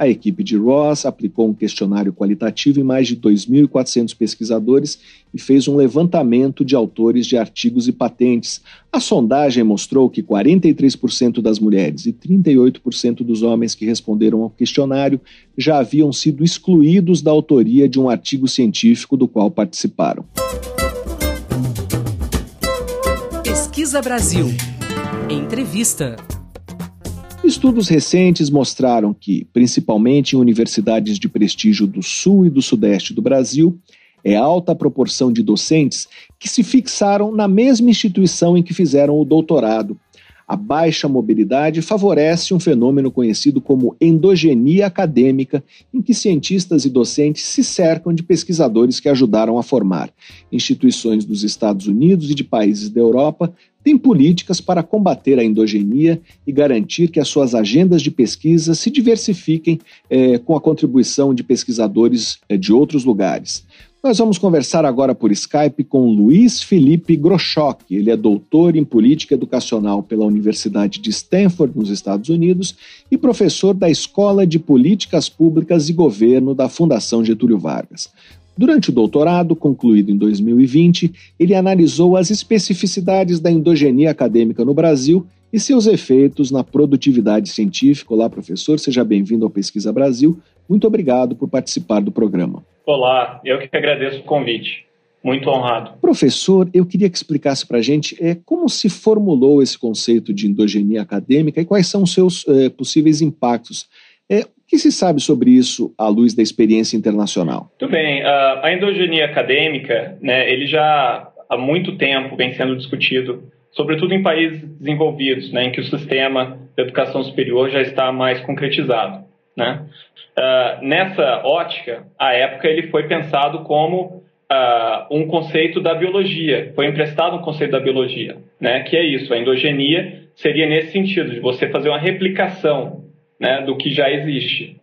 A equipe de Ross aplicou um questionário qualitativo em mais de 2.400 pesquisadores e fez um levantamento de autores de artigos e patentes. A sondagem mostrou que 43% das mulheres e 38% dos homens que responderam ao questionário já haviam sido excluídos da autoria de um artigo científico do qual participaram. Pesquisa Brasil. Entrevista. Estudos recentes mostraram que, principalmente em universidades de prestígio do sul e do sudeste do Brasil, é alta a proporção de docentes que se fixaram na mesma instituição em que fizeram o doutorado. A baixa mobilidade favorece um fenômeno conhecido como endogenia acadêmica, em que cientistas e docentes se cercam de pesquisadores que ajudaram a formar. Instituições dos Estados Unidos e de países da Europa tem políticas para combater a endogenia e garantir que as suas agendas de pesquisa se diversifiquem eh, com a contribuição de pesquisadores eh, de outros lugares. Nós vamos conversar agora por Skype com Luiz Felipe Grochock. Ele é doutor em política educacional pela Universidade de Stanford, nos Estados Unidos, e professor da Escola de Políticas Públicas e Governo da Fundação Getúlio Vargas. Durante o doutorado, concluído em 2020, ele analisou as especificidades da endogenia acadêmica no Brasil e seus efeitos na produtividade científica. Olá, professor, seja bem-vindo ao Pesquisa Brasil. muito obrigado por participar do programa. Olá, eu que agradeço o convite. Muito honrado. Professor, eu queria que explicasse para a gente é, como se formulou esse conceito de endogenia acadêmica e quais são os seus é, possíveis impactos. É, que se sabe sobre isso à luz da experiência internacional? Tudo bem. A endogenia acadêmica, né, ele já há muito tempo vem sendo discutido, sobretudo em países desenvolvidos, né, em que o sistema de educação superior já está mais concretizado. Né? Uh, nessa ótica, à época, ele foi pensado como uh, um conceito da biologia, foi emprestado um conceito da biologia, né? que é isso, a endogenia seria nesse sentido, de você fazer uma replicação né, do que já existe.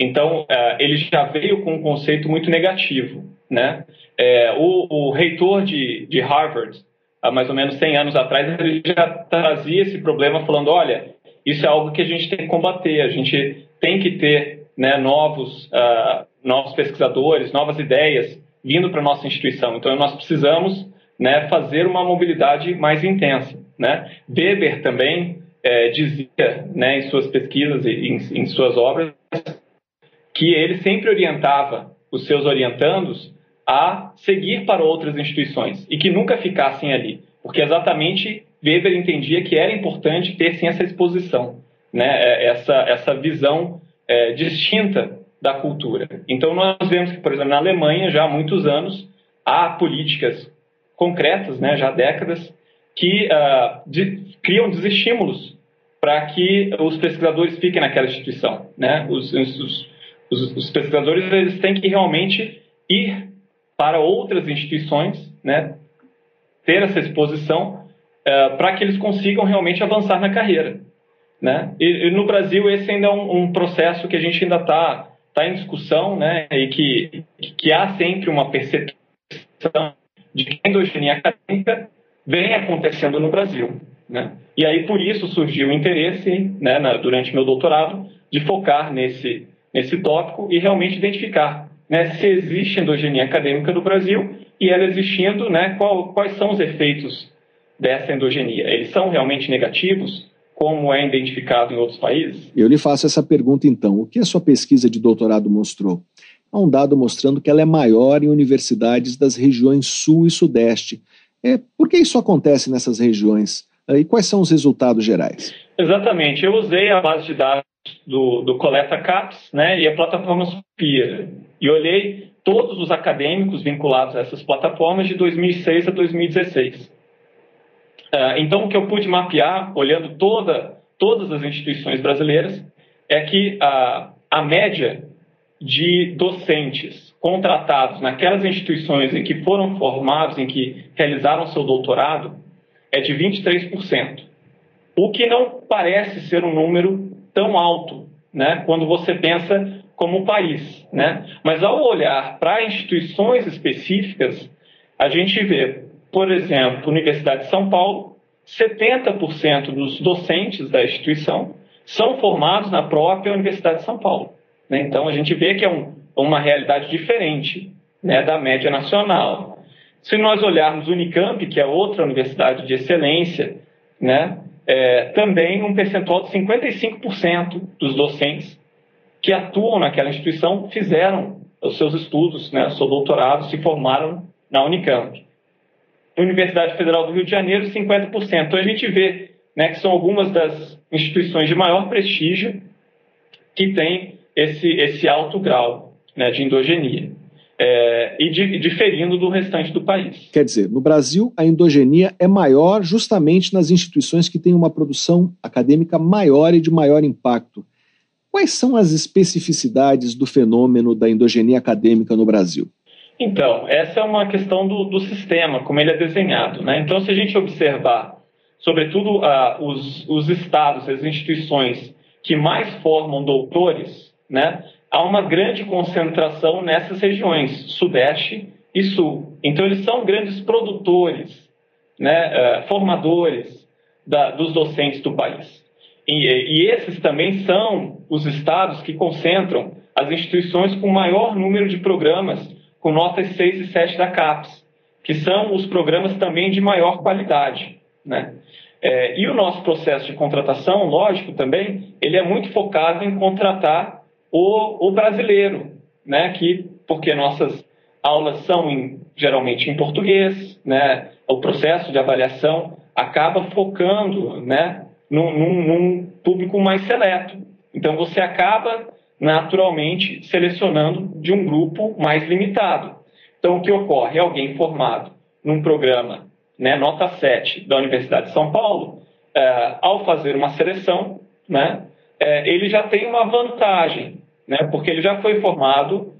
Então, uh, ele já veio com um conceito muito negativo. Né? É, o, o, reitor de, de Harvard, há mais ou menos 100 anos atrás, ele já trazia esse problema falando, olha, isso é algo que a gente tem que combater, a gente tem que ter né, novos, uh, novos pesquisadores, novas ideias vindo para a nossa instituição. Então, nós precisamos né, fazer uma mobilidade mais intensa. Né? Weber também é, dizia né, em suas pesquisas e em, em suas obras que ele sempre orientava os seus orientandos a seguir para outras instituições e que nunca ficassem ali, porque exatamente Weber entendia que era importante ter sim essa exposição, né, é, essa, essa visão é, distinta da cultura. Então, nós vemos que, por exemplo, na Alemanha, já há muitos anos, há políticas concretas, né, já há décadas, que uh, de, criam desestímulos para que os pesquisadores fiquem naquela instituição. Né? Os, os, os, os, pesquisadores eles têm que realmente ir para outras instituições, né? ter essa exposição uh, para que eles consigam realmente avançar na carreira. Né? E, e no Brasil esse ainda é um, um processo que a gente ainda está está em discussão, né, e que, que há sempre uma percepção de que a endogenia acadêmica vem acontecendo no Brasil. Né? E aí, por isso, surgiu o interesse, né, na, durante meu doutorado, de focar nesse, nesse tópico e realmente identificar né, se existe endogenia acadêmica no Brasil e ela existindo, né, qual, quais são os efeitos dessa endogenia. Eles são realmente negativos? como é identificado em outros países? Eu lhe faço essa pergunta então. O que a sua pesquisa de doutorado mostrou? Há um dado mostrando que ela é maior em universidades das regiões Sul e Sudeste. É, por que isso acontece nessas regiões? E quais são os resultados gerais? Exatamente. Eu usei a base de dados do, do Coleta CAPS né, e a plataforma Supia e olhei todos os acadêmicos vinculados a essas plataformas de 2006 a 2016. É, então, o que eu pude mapear, olhando toda, todas as instituições brasileiras, é que a, a média de docentes contratados naquelas instituições em que foram formados, em que realizaram seu doutorado, é de 23%. O que não parece ser um número tão alto, né, quando você pensa como país. Né? Mas ao olhar para instituições específicas, a gente vê por exemplo, Universidade de São Paulo, 70% dos docentes da instituição são formados na própria Universidade de São Paulo. Né? Então, a gente vê que é um, uma realidade diferente né, da média nacional. Se nós olharmos o Unicamp, que é outra universidade de excelência, né, é, também um percentual de 55% dos docentes que atuam naquela instituição fizeram os seus estudos, né, seu doutorado, se formaram na Unicamp. Universidade Federal do Rio de Janeiro, 50%. Então a gente vê né, que são algumas das instituições de maior prestígio que têm esse, esse alto grau né, de endogenia. É, e di, diferindo do restante do país. Quer dizer, no Brasil, a endogenia é maior justamente nas instituições que têm uma produção acadêmica maior e de maior impacto. Quais são as especificidades do fenômeno da endogenia acadêmica no Brasil? Então, essa é uma questão do, do sistema, como ele é desenhado. Né? Então, se a gente observar, sobretudo, uh, os, os estados, as instituições que mais formam doutores, né, há uma grande concentração nessas regiões, Sudeste e Sul. Então, eles são grandes produtores, né, uh, formadores da, dos docentes do país. E, e esses também são os estados que concentram as instituições com maior número de programas com notas 6 e 7 da CAPES, que são os programas também de maior qualidade. Né? É, e o nosso processo de contratação, lógico também, ele é muito focado em contratar o, o brasileiro, né? Que porque nossas aulas são em, geralmente em português, né? O processo de avaliação acaba focando, né? Num, num, num público mais seleto. Então você acaba naturalmente selecionando de um grupo mais limitado. Então o que ocorre? Alguém formado num programa, né, nota 7 da Universidade de São Paulo, é, ao fazer uma seleção, né, é, ele já tem uma vantagem, né, porque ele já foi formado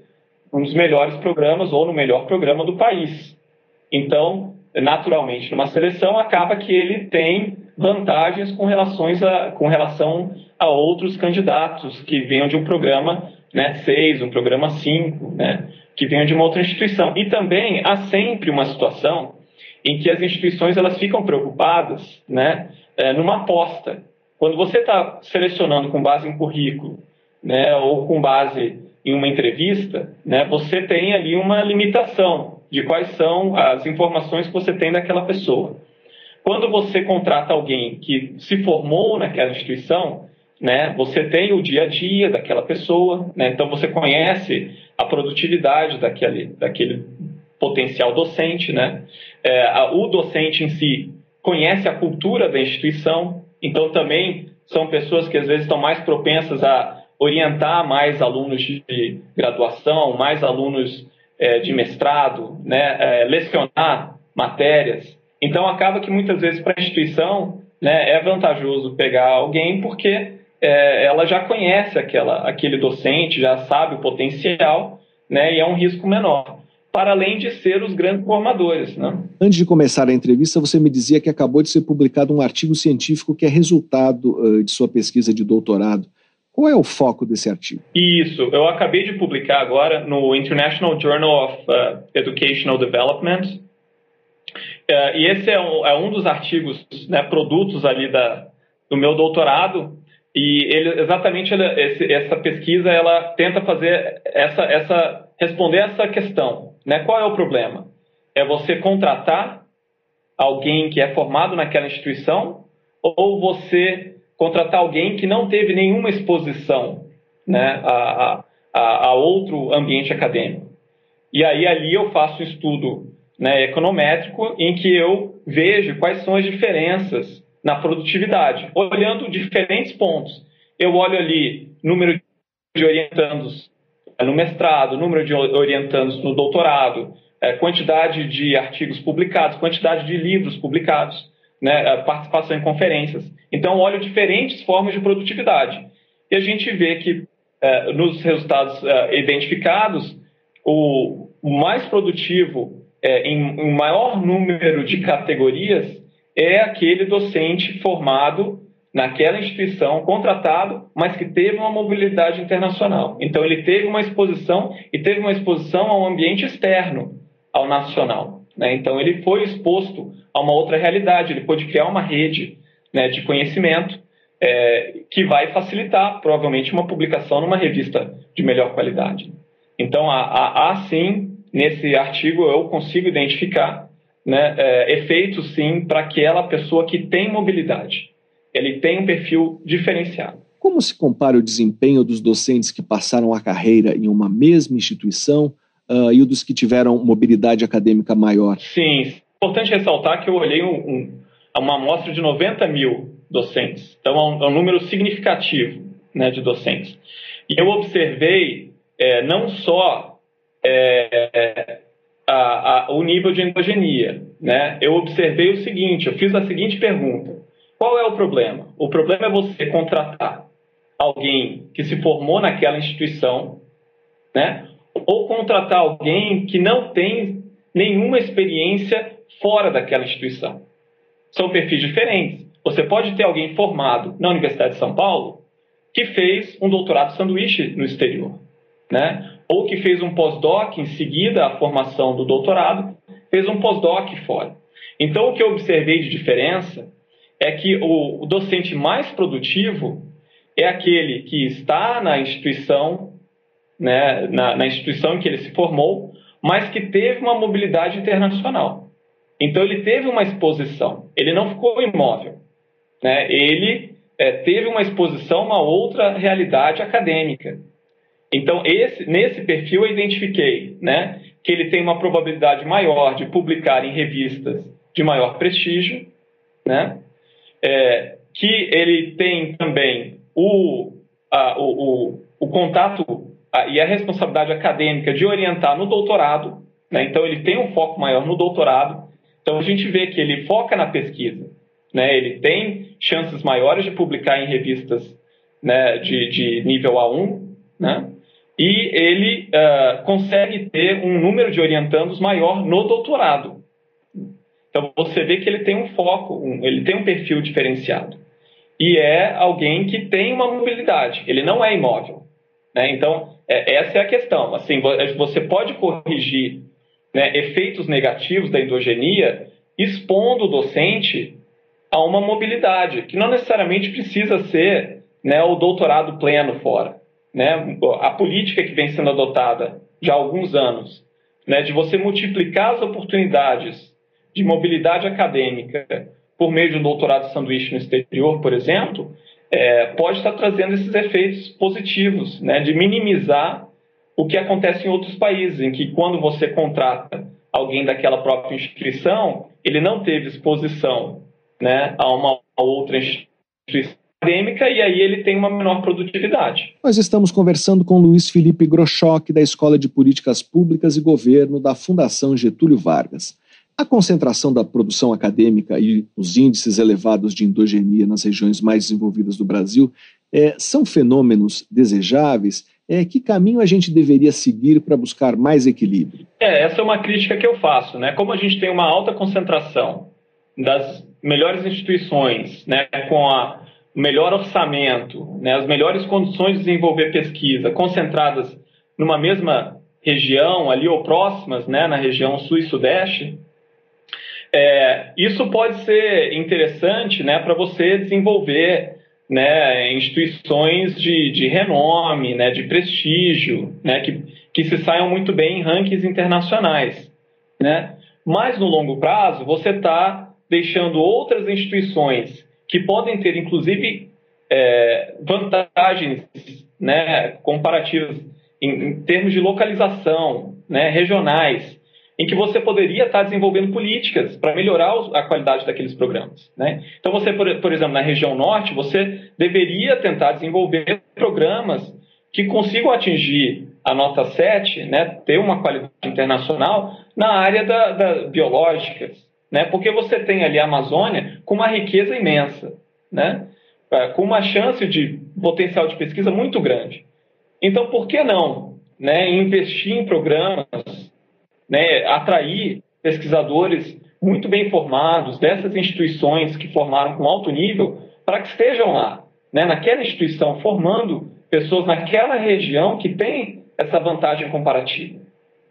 nos melhores programas ou no melhor programa do país. Então, naturalmente, numa seleção, acaba que ele tem vantagens com, relações a, com relação a outros candidatos que venham de um programa né, 6, um programa 5, né, que venham de uma outra instituição. E também há sempre uma situação em que as instituições elas ficam preocupadas né, é, numa aposta. Quando você está selecionando com base em currículo né, ou com base em uma entrevista, né, você tem ali uma limitação de quais são as informações que você tem daquela pessoa. Quando você contrata alguém que se formou naquela instituição, né, você tem o dia a dia daquela pessoa, né, então você conhece a produtividade daquele, daquele potencial docente, né? É, a, o docente em si conhece a cultura da instituição, então também são pessoas que às vezes estão mais propensas a orientar mais alunos de graduação, mais alunos é, de mestrado, né? É, lecionar matérias. Então acaba que muitas vezes para a instituição né, é vantajoso pegar alguém porque é, ela já conhece aquela, aquele docente, já sabe o potencial, né, e é um risco menor para além de ser os grandes formadores. Né? Antes de começar a entrevista, você me dizia que acabou de ser publicado um artigo científico que é resultado uh, de sua pesquisa de doutorado. Qual é o foco desse artigo? Isso, eu acabei de publicar agora no International Journal of uh, Educational Development. Uh, e esse é um, é um dos artigos, né, produtos ali da, do meu doutorado. E ele, exatamente ele, esse, essa pesquisa ela tenta fazer essa, essa responder essa questão né? Qual é o problema? É você contratar alguém que é formado naquela instituição ou você contratar alguém que não teve nenhuma exposição né, a, a, a outro ambiente acadêmico. E aí ali eu faço um estudo né, econométrico em que eu vejo quais são as diferenças na produtividade, olhando diferentes pontos. Eu olho ali número de orientandos é, no mestrado, número de orientandos no doutorado, é, quantidade de artigos publicados, quantidade de livros publicados, né, participação em conferências. Então, olho diferentes formas de produtividade. E a gente vê que é, nos resultados identificados, o, mais produtivo em um maior número de categorias é aquele docente formado naquela instituição, contratado, mas que teve uma mobilidade internacional. Então, ele teve uma exposição e teve uma exposição ao ambiente externo, ao nacional. Né? Então, ele foi exposto a uma outra realidade, ele pôde criar uma rede né, de conhecimento é, que vai facilitar, provavelmente, uma publicação numa revista de melhor qualidade. Então, há, sim, nesse artigo, eu consigo identificar né, é, efeitos, sim, para aquela pessoa que tem mobilidade ele tem um perfil diferenciado. Como se compara o desempenho dos docentes que passaram a carreira em uma mesma instituição uh, e o dos que tiveram mobilidade acadêmica maior? Sim, importante ressaltar que eu olhei um, um, uma amostra de 90 mil docentes, então é um, é um número significativo né, de docentes. E eu observei é, não só é, a, a, o nível de endogenia, né? eu observei o seguinte, eu fiz a seguinte pergunta, qual é o problema? O problema é você contratar alguém que se formou naquela instituição, né? Ou contratar alguém que não tem nenhuma experiência fora daquela instituição. São perfis diferentes. Você pode ter alguém formado na Universidade de São Paulo que fez um doutorado sanduíche no exterior, né? Ou que fez um pós-doc em seguida à formação do doutorado, fez um pós-doc fora. Então, o que eu observei de diferença é que o, o docente mais produtivo é aquele que está na instituição, né, na, na instituição em que ele se formou, mas que teve uma mobilidade internacional. Então ele teve uma exposição, ele não ficou imóvel, né? ele é, teve uma exposição a uma outra realidade acadêmica. Então, esse, nesse perfil eu identifiquei né, que ele tem uma probabilidade maior de publicar em revistas de maior prestígio, né, é, que ele tem também o, a, o, o, o contato e a responsabilidade acadêmica de orientar no doutorado, né, então ele tem um foco maior no doutorado, então a gente vê que ele foca na pesquisa, né, ele tem chances maiores de publicar em revistas né, de, de nível A1, né, e ele uh, consegue ter um número de orientandos maior no doutorado. Então você vê que ele tem um foco, um, ele tem um perfil diferenciado. E é alguém que tem uma mobilidade, ele não é imóvel. Né? Então, é, essa é a questão. Assim, você pode corrigir né, efeitos negativos da endogenia expondo o docente a uma mobilidade, que não necessariamente precisa ser né, o doutorado pleno fora. Né? A política que vem sendo adotada já há alguns anos, né, de você multiplicar as oportunidades de mobilidade acadêmica por meio de um doutorado sanduíche no exterior, por exemplo, é, pode estar trazendo esses efeitos positivos, né, de minimizar o que acontece em outros países, em que quando você contrata alguém daquela própria instituição, ele não teve exposição né, a uma outra instituição acadêmica e aí ele tem uma menor produtividade. Nós estamos conversando com Luiz Felipe Grochock, da Escola de Políticas Públicas e Governo da Fundação Getúlio Vargas. A concentração da produção acadêmica e os índices elevados de endogenia nas regiões mais desenvolvidas do Brasil é, são fenômenos desejáveis? É, que caminho a gente deveria seguir para buscar mais equilíbrio? É, essa é uma crítica que eu faço. Né? Como a gente tem uma alta concentração das melhores instituições, né, com a melhor orçamento, né, as melhores condições de desenvolver pesquisa concentradas numa mesma região ali ou próximas, né, na região sul e sudeste, é, isso pode ser interessante né, para você desenvolver né, instituições de, de renome, né, de prestígio, né, que, que se saiam muito bem em rankings internacionais. Né? Mas no longo prazo, você está deixando outras instituições que podem ter, inclusive, é, vantagens né, comparativas em, em, termos de localização, né, regionais, em que você poderia estar desenvolvendo políticas para melhorar a qualidade daqueles programas. Né? Então, você, por, exemplo, na região norte, você deveria tentar desenvolver programas que consigam atingir a nota 7, né, ter uma qualidade internacional na área da, da biológicas, né, porque você tem ali a Amazônia com uma riqueza imensa, né, é, com uma chance de potencial de pesquisa muito grande. Então, por que não né, investir em programas né, atrair pesquisadores muito bem formados dessas instituições que formaram com alto nível para que estejam lá, né, naquela instituição, formando pessoas naquela região que tem essa vantagem comparativa.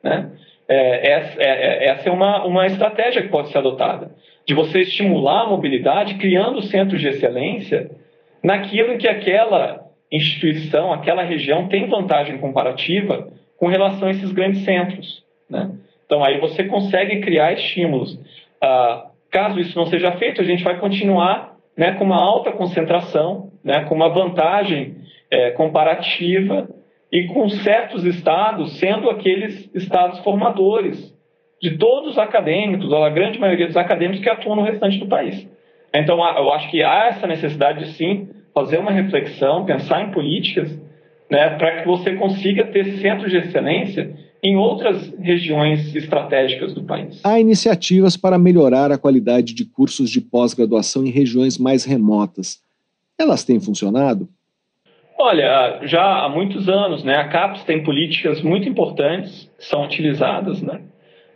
Né? É, essa, é, é, essa é uma, uma estratégia que pode ser adotada, de você estimular a mobilidade criando centros de excelência naquilo que aquela instituição, aquela região tem vantagem comparativa com relação a esses grandes centros. Né? Então, aí você consegue criar estímulos. Ah, caso isso não seja feito, a gente vai continuar né, com uma alta concentração, né, com uma vantagem é, comparativa e com certos estados sendo aqueles estados formadores de todos os acadêmicos, ou a grande maioria dos acadêmicos que atuam no restante do país. Então, eu acho que há essa necessidade de sim fazer uma reflexão, pensar em políticas, né, para que você consiga ter centros de excelência em outras regiões estratégicas do país. Há iniciativas para melhorar a qualidade de cursos de pós-graduação em regiões mais remotas. Elas têm funcionado? Olha, já há muitos anos, né, a CAPES tem políticas muito importantes que são utilizadas né,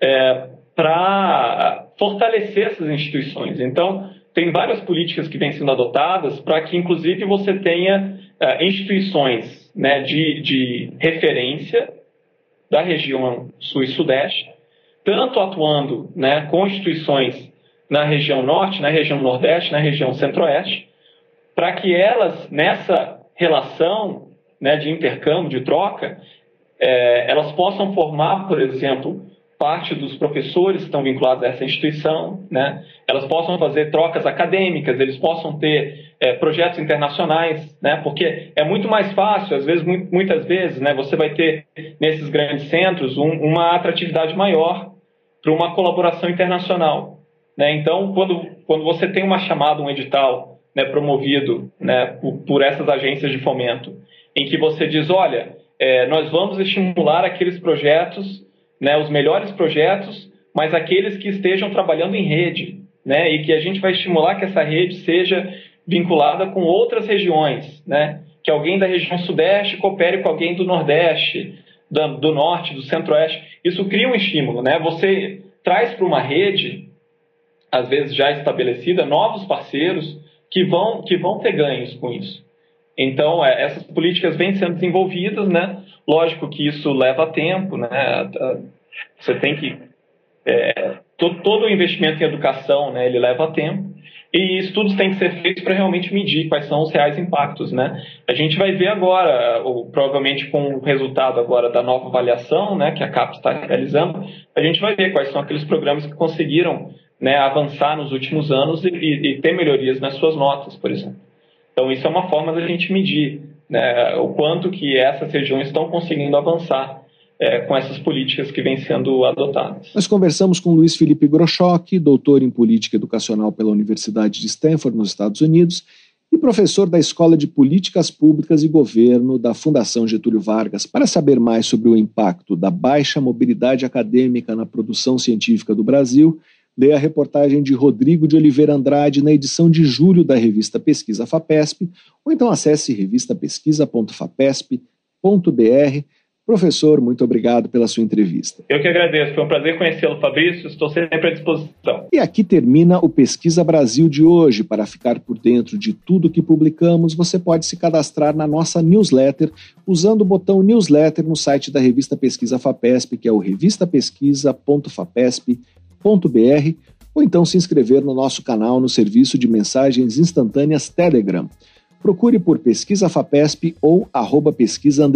é, para fortalecer essas instituições. Então, tem várias políticas que vêm sendo adotadas para que, inclusive, você tenha é, instituições né, de, de referência da região sul e sudeste, tanto atuando né, com instituições na região norte, na região nordeste, na região centro-oeste, para que elas, nessa relação né, de intercâmbio, de troca, é, elas possam formar, por exemplo, parte dos professores que estão vinculados a essa instituição, né, elas possam fazer trocas acadêmicas, eles possam ter é, projetos internacionais, né, porque é muito mais fácil, às vezes, muitas vezes, né, você vai ter nesses grandes centros um, uma atratividade maior para uma colaboração internacional. Né? Então, quando, quando você tem uma chamada, um edital né, promovido né, por, por, essas agências de fomento, em que você diz, olha, é, nós vamos estimular aqueles projetos né, os melhores projetos, mas aqueles que estejam trabalhando em rede, né, e que a gente vai estimular que essa rede seja vinculada com outras regiões, né, que alguém da região sudeste coopere com alguém do nordeste, do, do norte, do centro-oeste. Isso cria um estímulo, né? Você traz para uma rede, às vezes já estabelecida, novos parceiros que vão que vão ter ganhos com isso. Então, é, essas políticas vêm sendo desenvolvidas, né? Lógico que isso leva tempo, né? Você tem que é, todo, todo o investimento em educação, né? Ele leva tempo e estudos têm que ser feitos para realmente medir quais são os reais impactos, né? A gente vai ver agora, ou provavelmente com o resultado agora da nova avaliação, né? Que a CAP está realizando, a gente vai ver quais são aqueles programas que conseguiram né, avançar nos últimos anos e, e ter melhorias nas suas notas, por exemplo. Então, isso é uma forma da gente medir né, o quanto que essas regiões estão conseguindo avançar é, com essas políticas que vêm sendo adotadas. Nós conversamos com Luiz Felipe Grochock, doutor em Política Educacional pela Universidade de Stanford, nos Estados Unidos, e professor da Escola de Políticas Públicas e Governo da Fundação Getúlio Vargas, para saber mais sobre o impacto da baixa mobilidade acadêmica na produção científica do Brasil Leia a reportagem de Rodrigo de Oliveira Andrade na edição de julho da revista Pesquisa FAPESP, ou então acesse revistapesquisa.fapesp.br. Professor, muito obrigado pela sua entrevista. Eu que agradeço, foi um prazer conhecê-lo, Fabrício, estou sempre à disposição. E aqui termina o Pesquisa Brasil de hoje. Para ficar por dentro de tudo que publicamos, você pode se cadastrar na nossa newsletter usando o botão newsletter no site da revista Pesquisa FAPESP, que é o revistapesquisa.fapesp.br www.pesquisa.br ou então se inscrever no nosso canal no serviço de mensagens instantâneas Telegram. Procure por Pesquisa FAPESP ou arroba pesquisa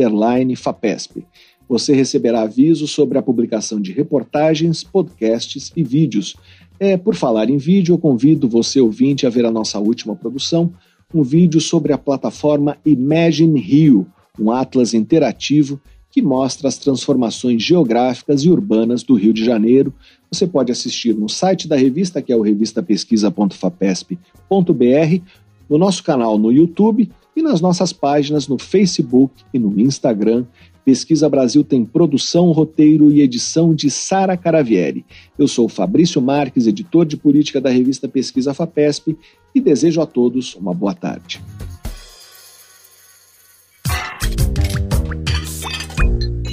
FAPESP. Você receberá avisos sobre a publicação de reportagens, podcasts e vídeos. É, por falar em vídeo, eu convido você, ouvinte, a ver a nossa última produção, um vídeo sobre a plataforma Imagine Rio, um atlas interativo que mostra as transformações geográficas e urbanas do Rio de Janeiro. Você pode assistir no site da revista, que é o revistapesquisa.fapesp.br, no nosso canal no YouTube e nas nossas páginas no Facebook e no Instagram. Pesquisa Brasil tem produção, roteiro e edição de Sara Caravieri. Eu sou Fabrício Marques, editor de política da revista Pesquisa FAPESP, e desejo a todos uma boa tarde.